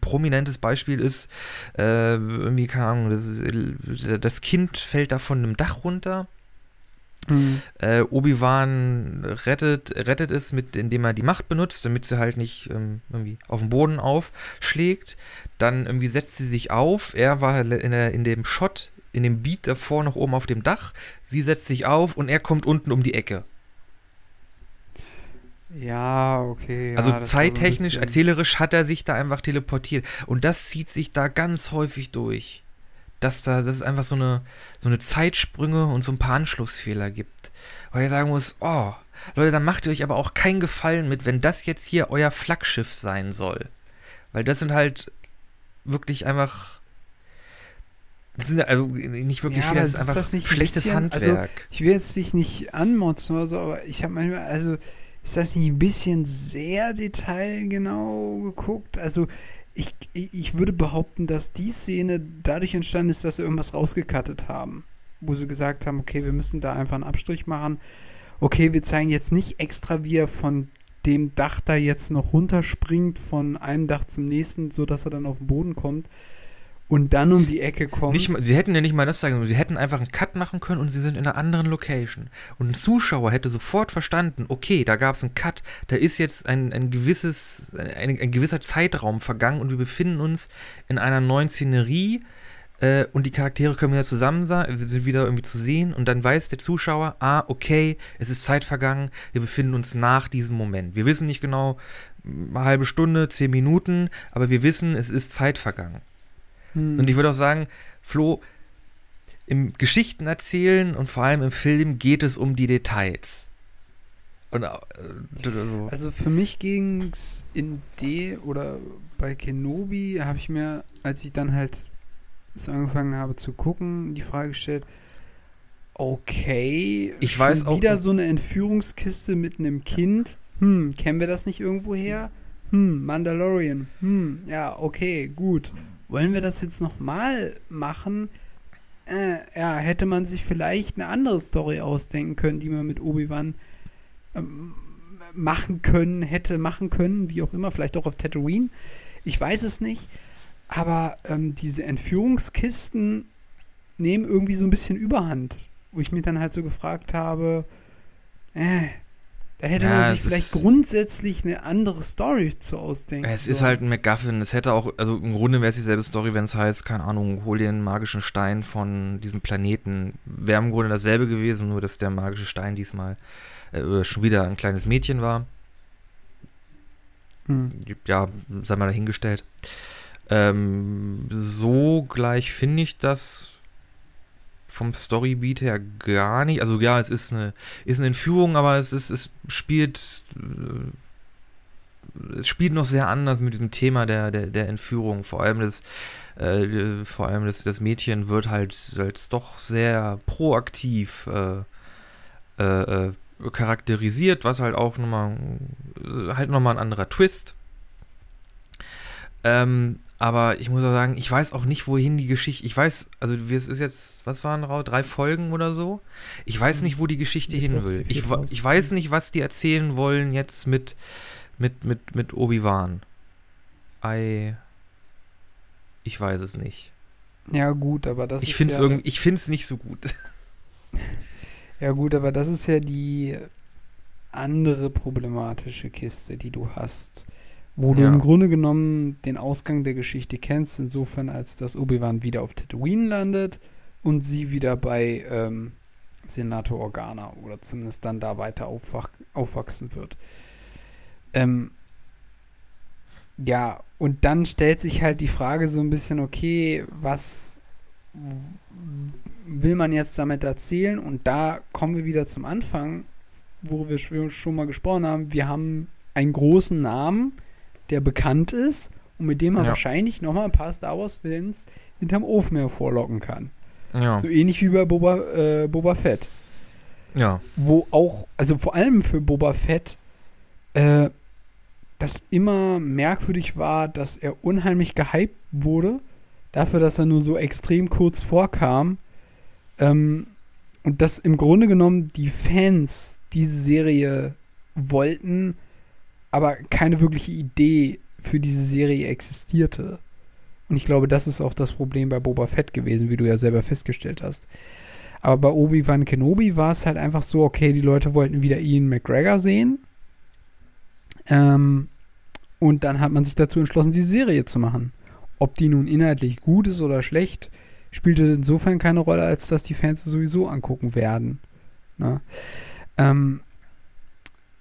prominentes Beispiel ist, äh, irgendwie, keine Ahnung, das, das Kind fällt da von einem Dach runter. Hm. Äh, Obi-Wan rettet, rettet es, mit, indem er die Macht benutzt, damit sie halt nicht ähm, irgendwie auf den Boden aufschlägt. Dann irgendwie setzt sie sich auf. Er war in, der, in dem Shot, in dem Beat davor noch oben auf dem Dach. Sie setzt sich auf und er kommt unten um die Ecke. Ja, okay. ja, also so zeittechnisch, bisschen- erzählerisch hat er sich da einfach teleportiert. Und das zieht sich da ganz häufig durch. Dass da, dass es einfach so eine, so eine Zeitsprünge und so ein paar Anschlussfehler gibt. Weil ich sagen muss, oh, Leute, dann macht ihr euch aber auch keinen Gefallen mit, wenn das jetzt hier euer Flaggschiff sein soll. Weil das sind halt wirklich einfach. Das sind also nicht wirklich Ja, Fehler, das ist ist einfach das nicht schlechtes bisschen- also Handwerk. Ich will jetzt dich nicht anmotzen oder so, aber ich habe manchmal, also ist das nicht ein bisschen sehr detailgenau geguckt? Also ich, ich würde behaupten, dass die Szene dadurch entstanden ist, dass sie irgendwas rausgekattet haben. Wo sie gesagt haben, okay, wir müssen da einfach einen Abstrich machen. Okay, wir zeigen jetzt nicht extra, wie er von dem Dach da jetzt noch runterspringt, von einem Dach zum nächsten, sodass er dann auf den Boden kommt und dann um die Ecke kommt. Nicht sie hätten ja nicht mal das sagen, sie hätten einfach einen Cut machen können und sie sind in einer anderen Location. Und ein Zuschauer hätte sofort verstanden, okay, da gab es einen Cut, da ist jetzt ein, ein gewisses, ein, ein gewisser Zeitraum vergangen und wir befinden uns in einer neuen Szenerie äh, und die Charaktere können wieder zusammen sein, sind wieder irgendwie zu sehen und dann weiß der Zuschauer, ah, okay, es ist Zeit vergangen, wir befinden uns nach diesem Moment. Wir wissen nicht genau, eine halbe Stunde, zehn Minuten, aber wir wissen, es ist Zeit vergangen. Hm. Und ich würde auch sagen, Flo, im Geschichten erzählen und vor allem im Film geht es um die Details. Und, äh, so. Also für mich ging es in D oder bei Kenobi habe ich mir, als ich dann halt so angefangen habe zu gucken, die Frage gestellt, okay, Ich weiß auch- wieder so eine Entführungskiste mit einem Kind. Hm, kennen wir das nicht irgendwo her? Hm, Mandalorian. Hm, ja, okay, gut. Wollen wir das jetzt nochmal machen? Äh, ja, hätte man sich vielleicht eine andere Story ausdenken können, die man mit Obi-Wan ähm, machen können, hätte machen können, wie auch immer, vielleicht auch auf Tatooine. Ich weiß es nicht. Aber ähm, diese Entführungskisten nehmen irgendwie so ein bisschen Überhand. Wo ich mich dann halt so gefragt habe, äh, da hätte Ja, man sich vielleicht ist- grundsätzlich eine andere Story zu ausdenken. Es ist sollen. halt ein MacGuffin. Es hätte auch, also im Grunde wäre es dieselbe Story, wenn es heißt, keine Ahnung, hol dir einen magischen Stein von diesem Planeten. Wäre im Grunde dasselbe gewesen, nur dass der magische Stein diesmal äh, schon wieder ein kleines Mädchen war. Hm. ja, sei mal dahingestellt. Ähm, so gleich finde ich das vom Storybeat her gar nicht. Also ja, es ist eine, ist eine Entführung, aber es ist, es spielt, äh, spielt noch sehr anders mit diesem Thema der, der, der Entführung. Vor allem das, äh, vor allem das, das Mädchen wird halt als doch sehr proaktiv äh, äh, äh charakterisiert, was halt auch nochmal halt nochmal ein anderer Twist. Ähm, aber ich muss auch sagen, ich weiß auch nicht, wohin die Geschichte. Ich weiß, also es ist jetzt, was waren Rau? Drei Folgen oder so? Ich weiß nicht, wo die Geschichte hin will. Ich, ich weiß nicht, was die erzählen wollen jetzt mit, mit, mit, mit Obi-Wan. Ich weiß es nicht. Ja, gut, aber das ich ist. Find's ja ich finde es nicht so gut. *laughs* Ja, gut, aber das ist ja die andere problematische Kiste, die du hast wo ja. du im Grunde genommen den Ausgang der Geschichte kennst, insofern als dass Obi-Wan wieder auf Tatooine landet und sie wieder bei ähm, Senator Organa oder zumindest dann da weiter aufwach aufwachsen wird. Ähm, ja, und dann stellt sich halt die Frage so ein bisschen, okay, was will man jetzt damit erzählen? Und da kommen wir wieder zum Anfang, wo wir schon mal gesprochen haben. Wir haben einen großen Namen, der bekannt ist und mit dem man ja. wahrscheinlich nochmal ein paar Star Wars-Fans hinterm Ofen hervorlocken kann. Ja. So ähnlich wie bei Boba, äh, Boba Fett. Ja. Wo auch, also vor allem für Boba Fett, äh, das immer merkwürdig war, dass er unheimlich gehypt wurde, dafür, dass er nur so extrem kurz vorkam. Ähm, und dass im Grunde genommen die Fans diese Serie wollten, aber keine wirkliche Idee für diese Serie existierte. Und ich glaube, das ist auch das Problem bei Boba Fett gewesen, wie du ja selber festgestellt hast. Aber bei Obi-Wan Kenobi war es halt einfach so, okay, die Leute wollten wieder Ian McGregor sehen. Ähm, und dann hat man sich dazu entschlossen, die Serie zu machen. Ob die nun inhaltlich gut ist oder schlecht, spielte insofern keine Rolle, als dass die Fans sowieso angucken werden. Ne? Ähm,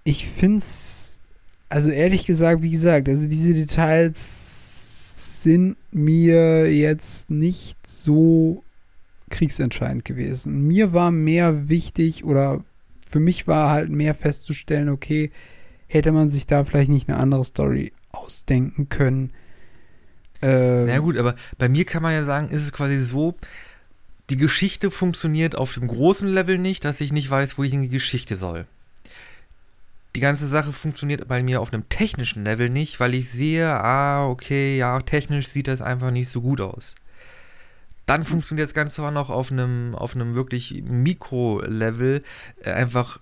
ich finde es also ehrlich gesagt, wie gesagt, also diese Details sind mir jetzt nicht so kriegsentscheidend gewesen. Mir war mehr wichtig oder für mich war halt mehr festzustellen, okay, hätte man sich da vielleicht nicht eine andere Story ausdenken können. Ähm, Na gut, aber bei mir kann man ja sagen, ist es quasi so, die Geschichte funktioniert auf dem großen Level nicht, dass ich nicht weiß, wo ich in die Geschichte soll die ganze Sache funktioniert bei mir auf einem technischen Level nicht, weil ich sehe, ah, okay, ja, technisch sieht das einfach nicht so gut aus. Dann hm. funktioniert das Ganze aber noch auf einem, auf einem wirklich Mikro-Level äh, einfach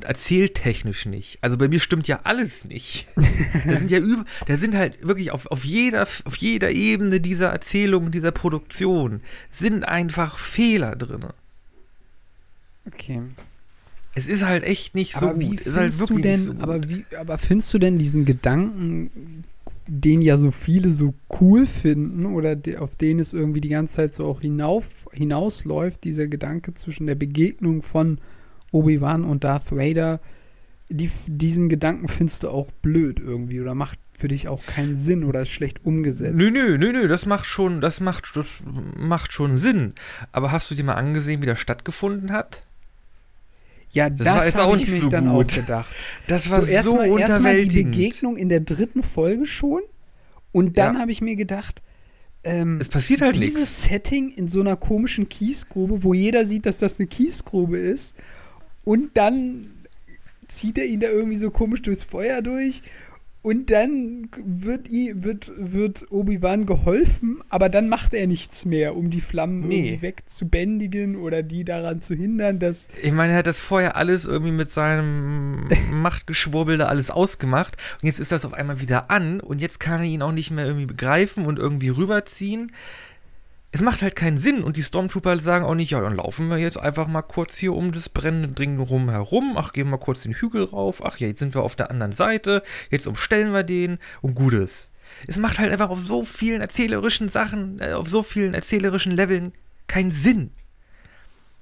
erzähltechnisch nicht. Also bei mir stimmt ja alles nicht. *laughs* da sind ja über, da sind halt wirklich auf, auf, jeder, auf jeder Ebene dieser Erzählung, dieser Produktion, sind einfach Fehler drin. Okay. Es ist halt echt nicht aber so wie gut. Findest halt du denn, so aber, wie, aber findest du denn diesen Gedanken, den ja so viele so cool finden oder de, auf den es irgendwie die ganze Zeit so auch hinauf, hinausläuft, dieser Gedanke zwischen der Begegnung von Obi-Wan und Darth Vader, die, diesen Gedanken findest du auch blöd irgendwie oder macht für dich auch keinen Sinn oder ist schlecht umgesetzt. Nö, nö, nö, nö, das macht schon, das macht, das macht schon Sinn. Aber hast du dir mal angesehen, wie das stattgefunden hat? Ja, das, das habe ich mich so dann gut. auch gedacht. Das war so, so erst mal, erst mal die Begegnung in der dritten Folge schon. Und dann ja. habe ich mir gedacht, ähm, es passiert halt dieses nix. Setting in so einer komischen Kiesgrube, wo jeder sieht, dass das eine Kiesgrube ist. Und dann zieht er ihn da irgendwie so komisch durchs Feuer durch und dann wird, wird, wird Obi-Wan geholfen, aber dann macht er nichts mehr, um die Flammen nee. irgendwie wegzubändigen oder die daran zu hindern, dass. Ich meine, er hat das vorher alles irgendwie mit seinem *laughs* Machtgeschwurbel da alles ausgemacht und jetzt ist das auf einmal wieder an und jetzt kann er ihn auch nicht mehr irgendwie begreifen und irgendwie rüberziehen es macht halt keinen Sinn und die Stormtrooper sagen auch nicht, ja, dann laufen wir jetzt einfach mal kurz hier um das brennende Ding rum herum, ach, gehen wir kurz den Hügel rauf, ach ja, jetzt sind wir auf der anderen Seite, jetzt umstellen wir den und Gutes. Es macht halt einfach auf so vielen erzählerischen Sachen, äh, auf so vielen erzählerischen Leveln keinen Sinn.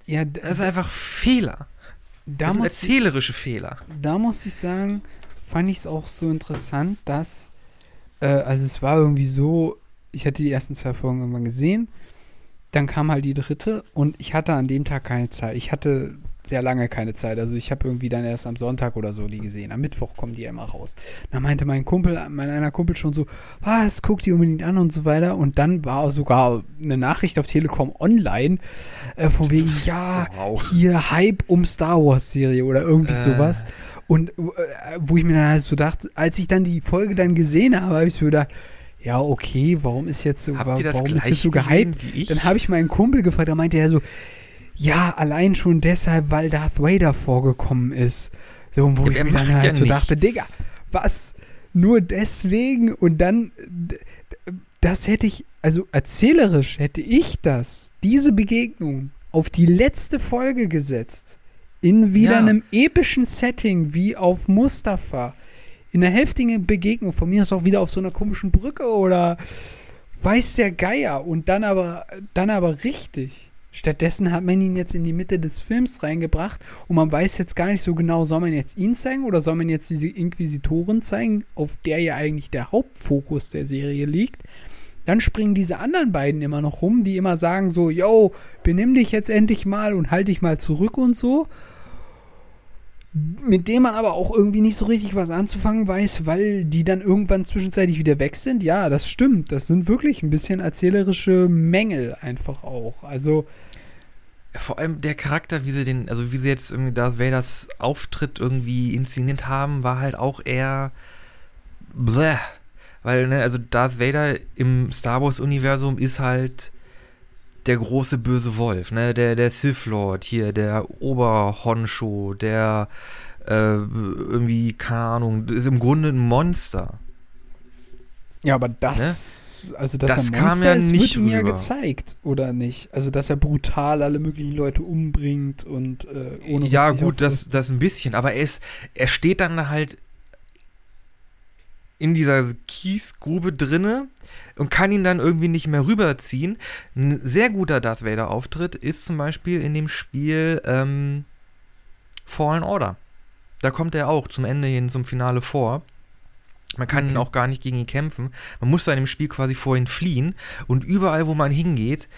Ja, das ist einfach Fehler. Da das sind erzählerische Fehler. Da muss ich sagen, fand ich es auch so interessant, dass, äh, also es war irgendwie so, ich hatte die ersten zwei Folgen irgendwann gesehen dann kam halt die dritte und ich hatte an dem Tag keine Zeit. Ich hatte sehr lange keine Zeit. Also ich habe irgendwie dann erst am Sonntag oder so die gesehen. Am Mittwoch kommen die ja immer raus. Da meinte mein Kumpel, mein einer Kumpel schon so, was, guck die unbedingt an und so weiter. Und dann war sogar eine Nachricht auf Telekom online äh, von wegen, *laughs* ja, Wow. hier Hype um Star Wars Serie oder irgendwie Äh. sowas. Und äh, wo ich mir dann halt so dachte, als ich dann die Folge dann gesehen habe, habe ich so gedacht, ja, okay, warum ist jetzt so, Habt warum ist jetzt so gehypt? Dann habe ich meinen Kumpel gefragt, da meinte er so, ja, allein schon deshalb, weil Darth Vader vorgekommen ist. So, und wo Ja, ich mir dann halt ja so dachte, nichts. Digga, was? Nur deswegen? Und dann, das hätte ich, also erzählerisch hätte ich das, diese Begegnung, auf die letzte Folge gesetzt. In wieder Ja. einem epischen Setting wie auf Mustafa. In einer heftigen Begegnung, von mir ist auch wieder auf so einer komischen Brücke oder weiß der Geier und dann aber, dann aber richtig. Stattdessen hat man ihn jetzt in die Mitte des Films reingebracht und man weiß jetzt gar nicht so genau, soll man jetzt ihn zeigen oder soll man jetzt diese Inquisitoren zeigen, auf der ja eigentlich der Hauptfokus der Serie liegt. Dann springen diese anderen beiden immer noch rum, die immer sagen so, yo, benimm dich jetzt endlich mal und halt dich mal zurück und so. Mit dem man aber auch irgendwie nicht so richtig was anzufangen weiß, weil die dann irgendwann zwischenzeitlich wieder weg sind. Ja, das stimmt. Das sind wirklich ein bisschen erzählerische Mängel einfach auch. Also, Vor allem der Charakter, wie sie den, also wie sie jetzt irgendwie Darth Vaders Auftritt irgendwie inszeniert haben, war halt auch eher bleh. Weil, ne, also Darth Vader im Star Wars-Universum ist halt der große böse Wolf, ne, der, der Sith Lord hier, der Oberhonsho, der äh, irgendwie, keine Ahnung, ist im Grunde ein Monster. ja, aber das, also dass Das er kam Monster ja ist, nicht wird ihm ja gezeigt, oder nicht? Also, dass er brutal alle möglichen Leute umbringt und äh, ohne ja, gut, das, das ein bisschen, aber er, ist, er steht dann halt in dieser Kiesgrube drinne und kann ihn dann irgendwie nicht mehr rüberziehen. Ein sehr guter Darth Vader-Auftritt ist zum Beispiel in dem Spiel ähm, Fallen Order. Da kommt er auch zum Ende hin, zum Finale vor. Man kann ihn Okay. auch gar nicht gegen ihn kämpfen. Man muss da in dem Spiel quasi vor ihn fliehen. Und überall, wo man hingeht,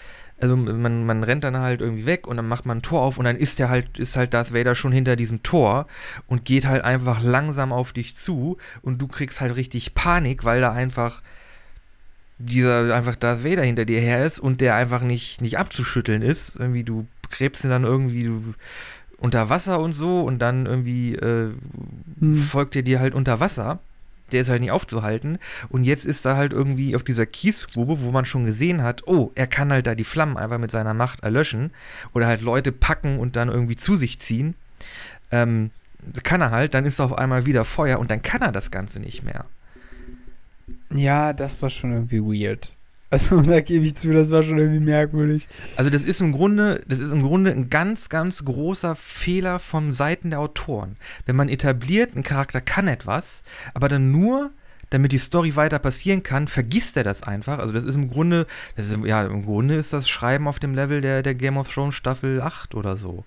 also man, man rennt dann halt irgendwie weg und dann macht man ein Tor auf und dann ist der halt, ist halt Darth Vader schon hinter diesem Tor und geht halt einfach langsam auf dich zu und du kriegst halt richtig Panik, weil da einfach dieser einfach Darth Vader hinter dir her ist und der einfach nicht, nicht abzuschütteln ist. Irgendwie, du gräbst ihn dann irgendwie unter Wasser und so und dann irgendwie äh, Hm. folgt er dir halt unter Wasser. Der ist halt nicht aufzuhalten. Und jetzt ist er halt irgendwie auf dieser Kiesgrube, wo man schon gesehen hat, oh, er kann halt da die Flammen einfach mit seiner Macht erlöschen. Oder halt Leute packen und dann irgendwie zu sich ziehen. Ähm, kann er halt, dann ist auf einmal wieder Feuer und dann kann er das Ganze nicht mehr. Ja, das war schon irgendwie weird. Also, da gebe ich zu, das war schon irgendwie merkwürdig. Also das ist im Grunde, das ist im Grunde ein ganz, ganz großer Fehler von Seiten der Autoren. Wenn man etabliert, ein Charakter kann etwas, aber dann nur, damit die Story weiter passieren kann, vergisst er das einfach. Also das ist im Grunde, das ist, ja, im Grunde ist das Schreiben auf dem Level der, der Game of Thrones Staffel 8 oder so.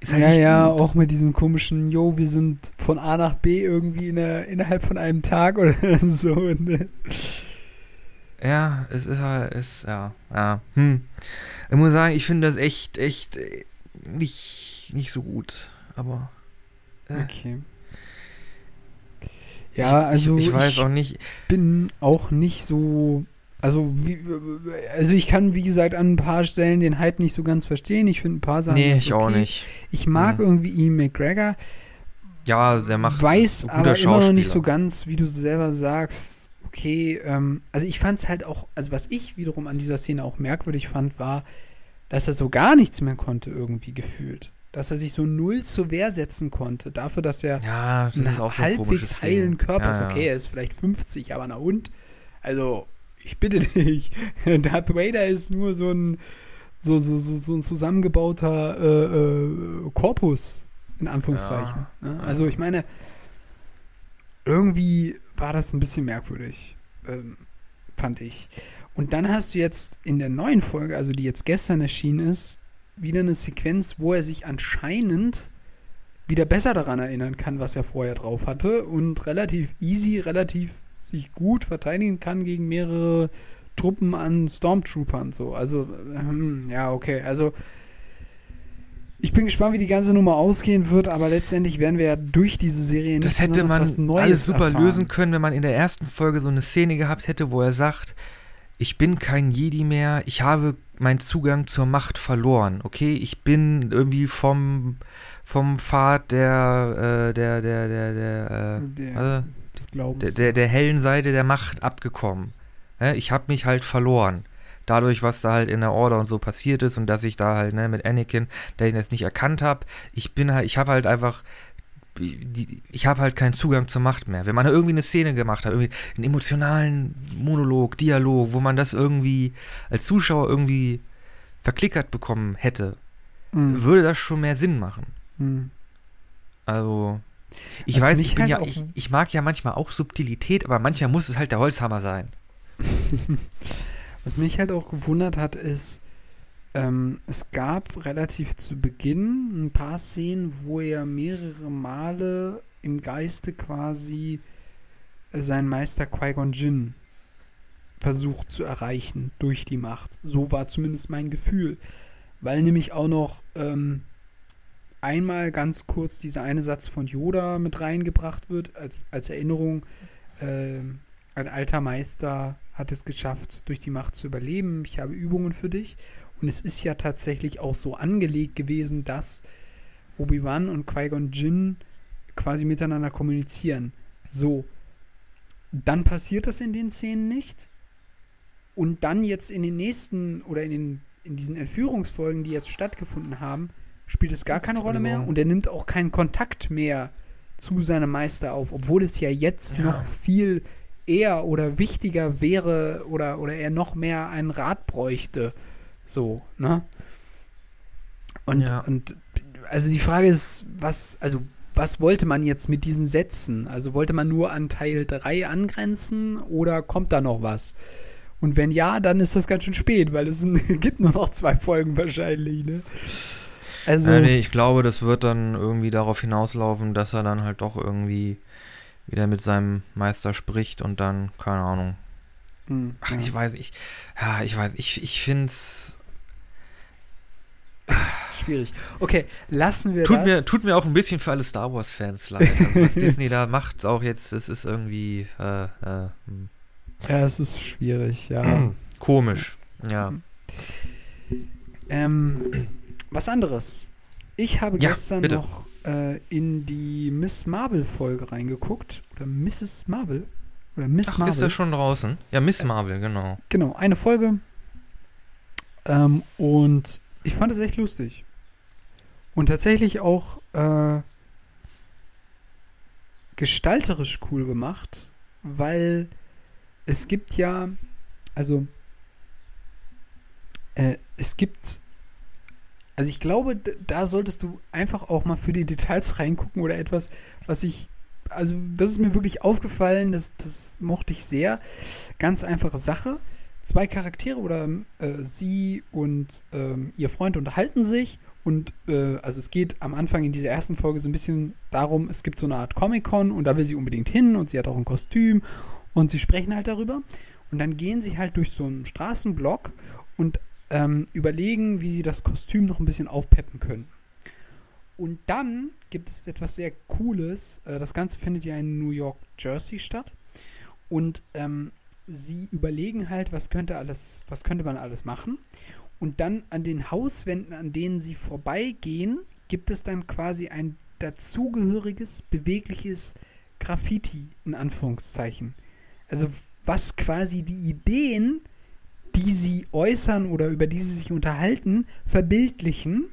Ist halt ja, ja, auch mit diesem komischen, yo, wir sind von A nach B irgendwie in der, innerhalb von einem Tag oder *laughs* so. Ne? Ja, es ist halt, ist, ja, ja. Hm. Ich muss sagen, ich finde das echt, echt äh, nicht, nicht so gut. Aber. äh. Okay. Ja, also ich, ich weiß auch nicht. bin auch nicht so. Also, wie, also ich kann, wie gesagt, an ein paar Stellen den Hype nicht so ganz verstehen. Ich finde ein paar Sachen. Nee, ich auch okay. nicht. Ich mag Mhm. irgendwie Ian McGregor, Ja, der macht. weiß ein aber immer noch nicht so ganz, wie du selber sagst, okay, ähm, also ich fand es halt auch, also was ich wiederum an dieser Szene auch merkwürdig fand, war, dass er so gar nichts mehr konnte, irgendwie gefühlt. Dass er sich so null zur Wehr setzen konnte, dafür, dass er Ja, das einen ist auch so ein halbwegs heilen Ding. Körper ist. Ja, ja. Okay, er ist vielleicht 50, aber na und? Also, ich bitte dich. *laughs* Darth Vader ist nur so ein, so, so, so, so ein zusammengebauter äh, äh, Korpus, in Anführungszeichen. ne? Also, ich meine, irgendwie war das ein bisschen merkwürdig, ähm, fand ich. Und dann hast du jetzt in der neuen Folge, also die jetzt gestern erschienen ist, wieder eine Sequenz, wo er sich anscheinend wieder besser daran erinnern kann, was er vorher drauf hatte und relativ easy, relativ sich gut verteidigen kann gegen mehrere Truppen an Stormtroopern so. Also, ähm, ja, okay. Also, ich bin gespannt, wie die ganze Nummer ausgehen wird, aber letztendlich werden wir ja durch diese Serie Das hätte man was Neues alles super erfahren. lösen können, wenn man in der ersten Folge so eine Szene gehabt hätte, wo er sagt, ich bin kein Jedi mehr, ich habe meinen Zugang zur Macht verloren, okay? Ich bin irgendwie vom, vom Pfad der, äh, der, der, der, der, äh, Der, also, des Glaubens. der, der, der hellen Seite der Macht abgekommen. Ich habe mich halt verloren. Dadurch, was da halt in der Order und so passiert ist und dass ich da halt ne, mit Anakin, der ich jetzt nicht erkannt habe, ich bin halt, ich habe halt einfach, ich habe halt keinen Zugang zur Macht mehr. Wenn man da irgendwie eine Szene gemacht hat, irgendwie einen emotionalen Monolog, Dialog, wo man das irgendwie als Zuschauer irgendwie verklickert bekommen hätte, Mhm. würde das schon mehr Sinn machen. Mhm. Also, ich Was weiß, ich, bin halt ja, ich, ich mag ja manchmal auch Subtilität, aber manchmal muss es halt der Holzhammer sein. *laughs* Was mich halt auch gewundert hat, ist, ähm, es gab relativ zu Beginn ein paar Szenen, wo er mehrere Male im Geiste quasi äh, seinen Meister Qui-Gon Jinn versucht zu erreichen durch die Macht. So war zumindest mein Gefühl. Weil nämlich auch noch ähm, einmal ganz kurz dieser eine Satz von Yoda mit reingebracht wird, als, als Erinnerung. Ähm, ein alter Meister hat es geschafft, durch die Macht zu überleben. Ich habe Übungen für dich. Und es ist ja tatsächlich auch so angelegt gewesen, dass Obi-Wan und Qui-Gon Jinn quasi miteinander kommunizieren. So. Dann passiert das in den Szenen nicht. Und dann jetzt in den nächsten oder in, den, in diesen Entführungsfolgen, die jetzt stattgefunden haben, spielt es gar keine Rolle mehr. Entschuldigung. Und er nimmt auch keinen Kontakt mehr zu seinem Meister auf, obwohl es ja jetzt Ja. noch viel eher oder wichtiger wäre oder, oder er noch mehr einen Rat bräuchte. So, ne? Und, Ja. und also die Frage ist, was, also was wollte man jetzt mit diesen Sätzen? Also wollte man nur an Teil 3 angrenzen oder kommt da noch was? Und wenn ja, dann ist das ganz schön spät, weil es *laughs* gibt nur noch zwei Folgen wahrscheinlich, ne? Also, Äh, nee, ich glaube, das wird dann irgendwie darauf hinauslaufen, dass er dann halt doch irgendwie wieder mit seinem Meister spricht und dann, keine Ahnung. hm, Ach, ja. ich weiß, ich, ja, ich weiß, ich, ich finde es, schwierig. Okay, lassen wir tut das. mir, tut mir auch ein bisschen für alle Star Wars-Fans leid. Also, was *laughs* Disney da macht, auch jetzt, es ist irgendwie, äh, äh, hm. ja, es ist schwierig, ja. *clears throat* komisch, ja. Ähm, was anderes. Ich habe Ja, gestern bitte. noch äh, in die Miss Marvel-Folge reingeguckt. Oder Mrs. Marvel. Oder Miss Ach, Marvel. ist er schon draußen? Ja, Miss Marvel, genau. Genau, eine Folge. Ähm, und ich fand es echt lustig. Und tatsächlich auch äh, gestalterisch cool gemacht, weil es gibt ja, also äh, es gibt, also ich glaube, da solltest du einfach auch mal für die Details reingucken oder etwas, was ich, also das ist mir wirklich aufgefallen, das, das mochte ich sehr. Ganz einfache Sache. Zwei Charaktere oder äh, sie und ähm, ihr Freund unterhalten sich und äh, also es geht am Anfang in dieser ersten Folge so ein bisschen darum, es gibt so eine Art Comic-Con und da will sie unbedingt hin und sie hat auch ein Kostüm und sie sprechen halt darüber und dann gehen sie halt durch so einen Straßenblock und ähm, überlegen, wie sie das Kostüm noch ein bisschen aufpeppen können. Und dann gibt es etwas sehr Cooles. Äh, das Ganze findet ja in New York, Jersey statt. Und ähm, sie überlegen halt, was könnte alles, was könnte man alles machen. Und dann an den Hauswänden, an denen sie vorbeigehen, gibt es dann quasi ein dazugehöriges, bewegliches Graffiti, in Anführungszeichen. Also was quasi die Ideen, die sie äußern oder über die sie sich unterhalten, verbildlichen.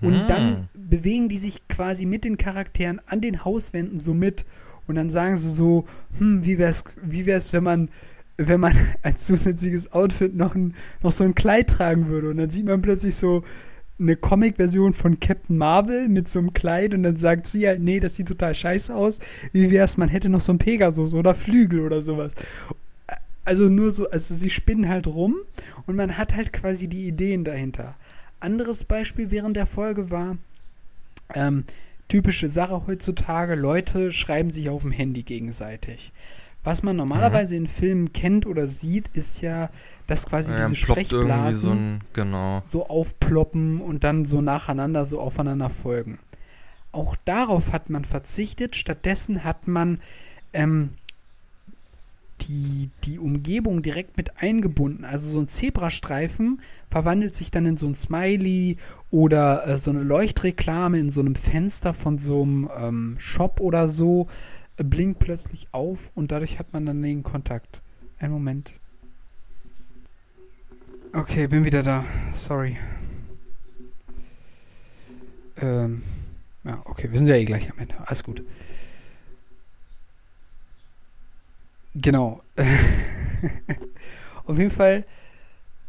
Und Hm. dann bewegen die sich quasi mit den Charakteren an den Hauswänden so mit. Und dann sagen sie so, hm, wie wär's, wie wär's, wenn man, wenn man *laughs* als zusätzliches Outfit noch, ein, noch so ein Kleid tragen würde. Und dann sieht man plötzlich so eine Comic-Version von Captain Marvel mit so einem Kleid und dann sagt sie halt, nee, das sieht total scheiße aus. Wie wär's, man hätte noch so ein Pegasus oder Flügel oder sowas. Also nur so, also sie spinnen halt rum und man hat halt quasi die Ideen dahinter. Anderes Beispiel während der Folge war, ähm, typische Sache heutzutage, Leute schreiben sich auf dem Handy gegenseitig. Was man normalerweise in Filmen kennt oder sieht, ist ja, dass quasi Ja, diese Sprechblasen so ein, genau. so aufploppen und dann so nacheinander so aufeinander folgen. Auch darauf hat man verzichtet. Stattdessen hat man ähm, die, die Umgebung direkt mit eingebunden. Also so ein Zebrastreifen verwandelt sich dann in so ein Smiley oder äh, so eine Leuchtreklame in so einem Fenster von so einem ähm, Shop oder so äh, blinkt plötzlich auf und dadurch hat man dann den Kontakt. Einen Moment. Okay, bin wieder da. Sorry. Ähm, ja, okay, wir sind ja eh gleich am Ende. Alles gut. Genau. *laughs* Auf jeden Fall,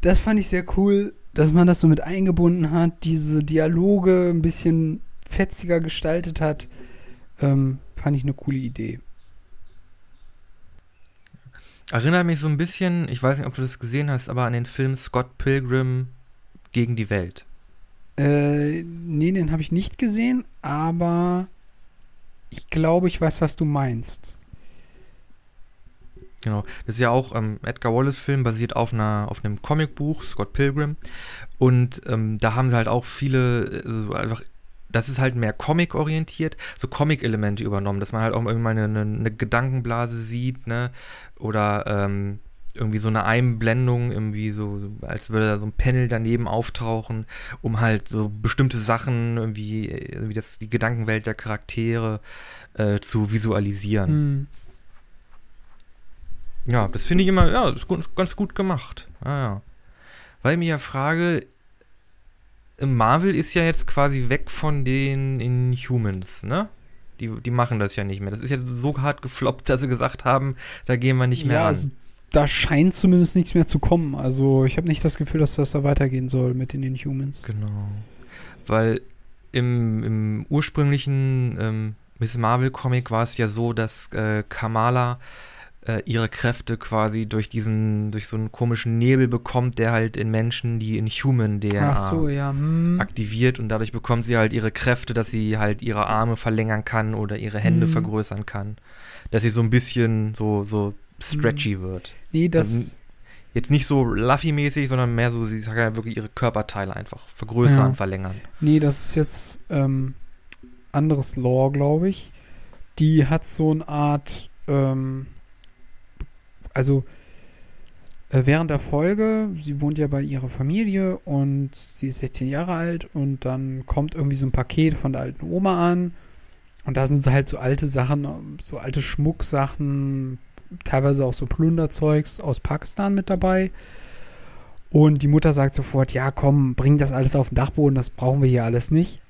das fand ich sehr cool, dass man das so mit eingebunden hat, diese Dialoge ein bisschen fetziger gestaltet hat. Ähm, fand ich eine coole Idee. Erinnert mich so ein bisschen, ich weiß nicht, ob du das gesehen hast, aber an den Film Scott Pilgrim gegen die Welt. Äh, nee, den habe ich nicht gesehen, aber ich glaube, ich weiß, was du meinst. Genau. Das ist ja auch ähm, Edgar Wallace-Film, basiert auf, einer, auf einem Comicbuch, Scott Pilgrim. Und ähm, da haben sie halt auch viele, äh, so einfach, das ist halt mehr Comic-orientiert, so Comic-Elemente übernommen, dass man halt auch irgendwann eine, eine, eine Gedankenblase sieht, ne? Oder ähm, irgendwie so eine Einblendung, irgendwie so, als würde da so ein Panel daneben auftauchen, um halt so bestimmte Sachen, irgendwie, irgendwie das, die Gedankenwelt der Charaktere äh, zu visualisieren. Hm. Ja, das finde ich immer, ja, das ist gut, ganz gut gemacht. Ah, ja. Weil ich mich ja frage, Marvel ist ja jetzt quasi weg von den Inhumans, ne? Die, die machen das ja nicht mehr. Das ist jetzt so hart gefloppt, dass sie gesagt haben, da gehen wir nicht mehr ja, ran. also, da scheint zumindest nichts mehr zu kommen. Also ich habe nicht das Gefühl, dass das da weitergehen soll mit den Inhumans. Genau. Weil im, im ursprünglichen ähm, Miss Marvel-Comic war es ja so, dass äh, Kamala äh, ihre Kräfte quasi durch diesen, durch so einen komischen Nebel bekommt, der halt in Menschen die Inhuman-DNA Ach so, ja. Hm. aktiviert und dadurch bekommt sie halt ihre Kräfte, dass sie halt ihre Arme verlängern kann oder ihre Hände Mhm. vergrößern kann. Dass sie so ein bisschen so, so stretchy wird. Nee, das. Also, Jetzt nicht so Luffy-mäßig, sondern mehr so, sie sagt ja wirklich ihre Körperteile einfach vergrößern, Ja. verlängern. Nee, das ist jetzt ähm, anderes Lore, glaube ich. Die hat so eine Art, ähm, also äh, während der Folge, sie wohnt ja bei ihrer Familie und sie ist 16 Jahre alt und dann kommt irgendwie so ein Paket von der alten Oma an und da sind so halt so alte Sachen, so alte Schmucksachen, teilweise auch so Plunderzeugs aus Pakistan mit dabei. Und die Mutter sagt sofort, ja komm, bring das alles auf den Dachboden, das brauchen wir hier alles nicht.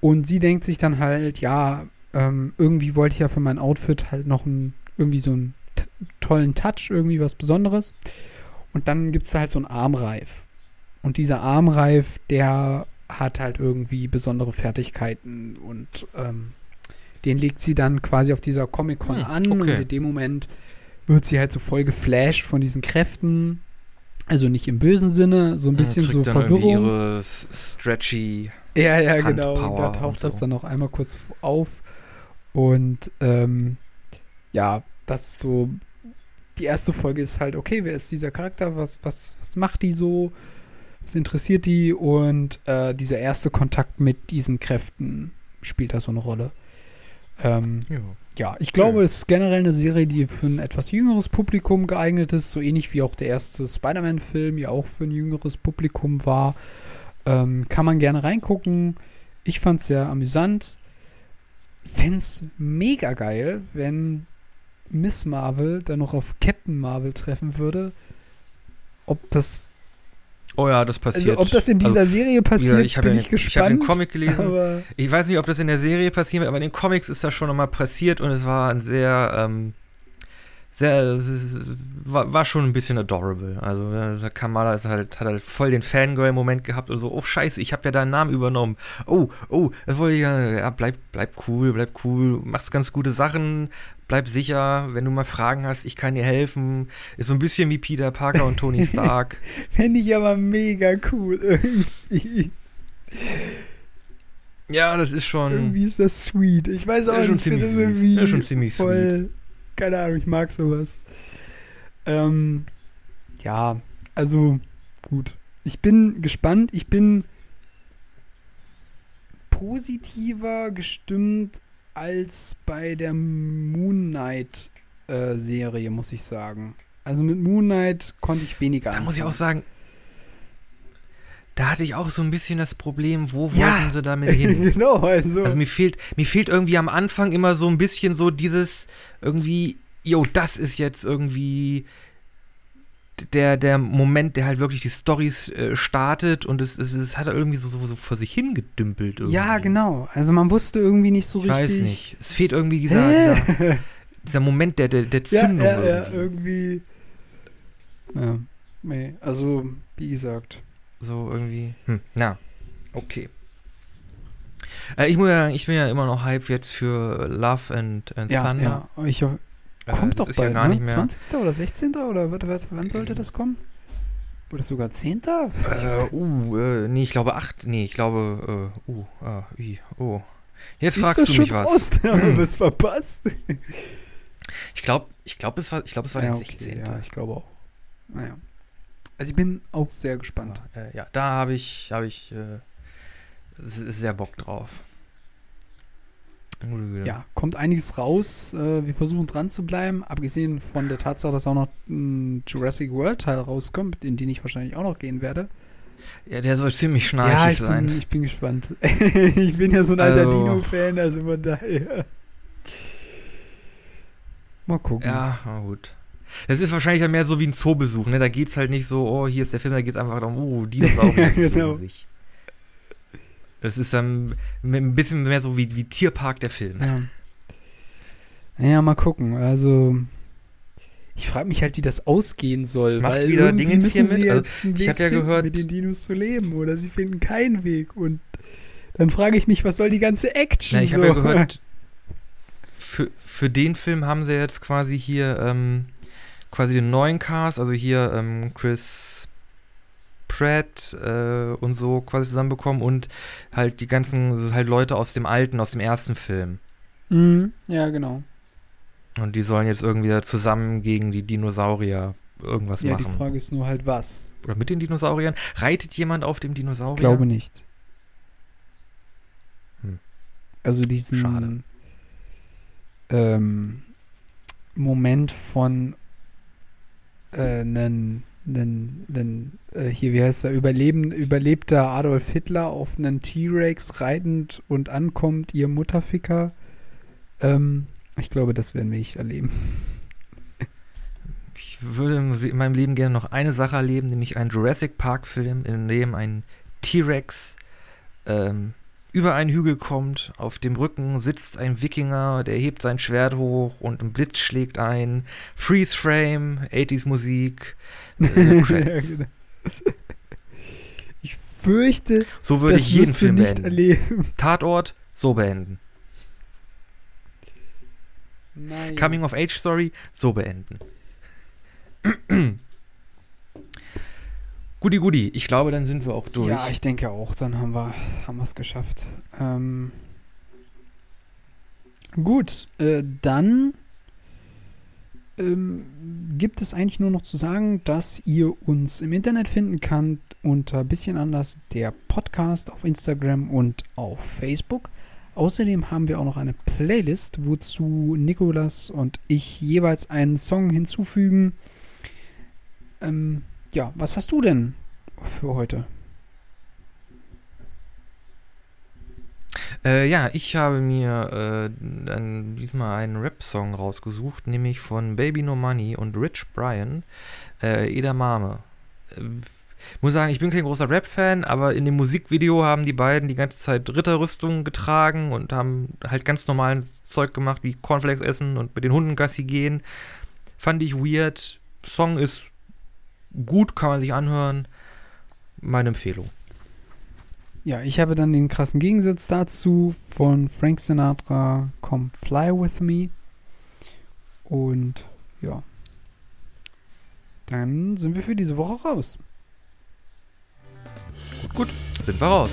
Und sie denkt sich dann halt, ja, ähm, irgendwie wollte ich ja für mein Outfit halt noch ein, irgendwie so einen t- tollen Touch, irgendwie was Besonderes. Und dann gibt es da halt so einen Armreif. Und dieser Armreif, der hat halt irgendwie besondere Fertigkeiten und ähm, den legt sie dann quasi auf dieser Comic-Con Hm, an und okay. in dem Moment wird sie halt so voll geflasht von diesen Kräften. Also nicht im bösen Sinne, so ein bisschen Kriegt so Verwirrung. Ihre stretchy. Ja, ja, genau. Und da taucht und das so. dann noch einmal kurz auf. Und ähm, ja, das ist so. Die erste Folge ist halt, okay, wer ist dieser Charakter? Was, was, was macht die so? Was interessiert die? Und äh, dieser erste Kontakt mit diesen Kräften spielt da so eine Rolle. Ähm, Ja. ja, ich glaube, Schön. es ist generell eine Serie, die für ein etwas jüngeres Publikum geeignet ist, so ähnlich wie auch der erste Spider-Man-Film ja auch für ein jüngeres Publikum war. Ähm, kann man gerne reingucken. Ich fand es sehr amüsant. Fänd's mega geil, wenn Miss Marvel dann noch auf Captain Marvel treffen würde. Ob das, Oh ja, das passiert. also ob das in dieser Also, Serie passiert, ich hab bin ja ich den- Ich habe gespannt. den Comic gelesen. Ich weiß nicht, ob das in der Serie passiert, aber in den Comics ist das schon nochmal passiert und es war ein sehr, ähm, sehr, ist- war, war schon ein bisschen adorable. Also äh, Kamala ist halt, hat halt voll den Fangirl-Moment gehabt und so, oh scheiße, ich habe ja deinen Namen übernommen. Oh, oh, das wollte ich ja, ja, bleib, bleib cool, bleib cool, machst ganz gute Sachen, bleib sicher, wenn du mal Fragen hast, ich kann dir helfen. Ist so ein bisschen wie Peter Parker und Tony Stark. *laughs* fände ich aber mega cool *laughs* irgendwie. ja, das ist schon, Irgendwie ist das sweet. Ich weiß auch nicht, ich das irgendwie Ja, schon ziemlich voll keine Ahnung, ich mag sowas. Ähm, ja, also gut. Ich bin gespannt. Ich bin positiver gestimmt als bei der Moon Knight äh, Serie, muss ich sagen. Also mit Moon Knight konnte ich weniger Da muss ich auch anfangen. sagen, da hatte ich auch so ein bisschen das Problem, wo Ja. wollten sie damit hin? *laughs* genau, also. Also mir fehlt, mir fehlt irgendwie am Anfang immer so ein bisschen so dieses irgendwie, jo, das ist jetzt irgendwie der, der Moment, der halt wirklich die Storys äh, startet und es, es, es hat irgendwie so, so, so vor sich hingedümpelt. Irgendwie. ja, genau. Also man wusste irgendwie nicht so Ich richtig. weiß nicht. Es fehlt irgendwie dieser, dieser, *laughs* dieser Moment der, der, der Zündung. ja, ja, irgendwie. irgendwie. Ja, nee, also wie gesagt. So irgendwie. Hm, na, okay. Äh, ich muss ja sagen, ich bin ja immer noch hype jetzt für Love and, and Ja, Thunder. ja. Ich, ho- Äh, kommt das doch bald, ja gar ne? nicht mehr. 20. oder 16. oder was, was, wann sollte das kommen? Oder sogar 10.? Äh, uh, äh, nee, ich glaube acht. Nee, ich glaube, äh, uh, ah, i, oh. Jetzt Ist fragst das du schon mich was. raus? *laughs* Haben wir was *clears throat* verpasst? Ich glaube, ich glaube, es war, ich glaube, es war ja, der okay, 16. ja, ich glaube auch. Naja. Also ich bin auch sehr gespannt. Aber, äh, ja, da habe ich, habe ich äh, sehr Bock drauf. Ja, kommt einiges raus. Äh, wir versuchen dran zu bleiben. Abgesehen von der Tatsache, dass auch noch ein Jurassic World Teil rauskommt, in den ich wahrscheinlich auch noch gehen werde. ja, der soll ziemlich schnarchig ja, ich sein. bin, ich bin gespannt. *laughs* ich bin ja so ein alter Also- Dino-Fan, also von daher. Mal gucken. Ja, na gut. Das ist wahrscheinlich dann mehr so wie ein Zoobesuch, ne? Da geht's halt nicht so, oh, hier ist der Film, da geht's einfach darum, oh, Dinosaurier *laughs* Ja, genau. sich. Das ist dann ein bisschen mehr so wie, wie Tierpark der Film. Ja. Naja, mal gucken. Also, ich frage mich halt, wie das ausgehen soll. Macht weil wieder Dingens müssen sie mit? Also, jetzt einen ich Weg hab ja finden, gehört- mit den Dinos zu leben. Oder sie finden keinen Weg. Und dann frage ich mich, was soll die ganze Action Na, ich so? habe ja gehört, *laughs* für, für den Film haben sie jetzt quasi hier ähm, quasi den neuen Cast, also hier ähm, Chris Pratt äh, und so quasi zusammenbekommen und halt die ganzen halt Leute aus dem alten, aus dem ersten Film. Mhm, ja, genau. Und die sollen jetzt irgendwie zusammen gegen die Dinosaurier irgendwas Ja, die machen. Frage ist nur halt, was? Oder mit den Dinosauriern. Reitet jemand auf dem Dinosaurier? Ich glaube nicht. Hm. Also diesen Schade. ähm, Moment von äh, nen, nen, äh, hier, wie heißt der, Überleben, überlebter Adolf Hitler auf einen T-Rex reitend und ankommt, ihr Mutterficker. Ähm, ich glaube, das werden wir nicht erleben. *laughs* Ich würde in meinem Leben gerne noch eine Sache erleben, nämlich einen Jurassic Park-Film, in dem ein T-Rex ähm, über einen Hügel kommt, auf dem Rücken sitzt ein Wikinger, der hebt sein Schwert hoch und ein Blitz schlägt ein. Freeze Frame, 80s Musik. Äh, *laughs* genau. ich fürchte, So würde das ich jeden Film nicht beenden. erleben. Tatort, so beenden. Naja. Coming of Age Story, so beenden. Guti, guti. Ich glaube, dann sind wir auch durch. Ja, ich denke auch, dann haben wir haben es geschafft. Ähm, gut, äh, dann ähm, gibt es eigentlich nur noch zu sagen, dass ihr uns im Internet finden könnt unter bisschen anders der Podcast auf Instagram und auf Facebook. Außerdem haben wir auch noch eine Playlist, wozu Nikolas und ich jeweils einen Song hinzufügen. Ähm, ja, was hast du denn für heute? Äh, ja, ich habe mir äh, dann diesmal einen Rap-Song rausgesucht, nämlich von Baby No Money und Rich Brian, äh, Edamame. Äh, muss sagen, ich bin kein großer Rap-Fan, aber in dem Musikvideo haben die beiden die ganze Zeit Ritterrüstungen getragen und haben halt ganz normalen Zeug gemacht, wie Cornflakes essen und mit den Hunden Gassi gehen. Fand ich weird. Song ist gut, kann man sich anhören. Meine Empfehlung. Ja, ich habe dann den krassen Gegensatz dazu von Frank Sinatra, Come Fly With Me. Und ja. Dann sind wir für diese Woche raus. Gut, gut. Sind wir raus.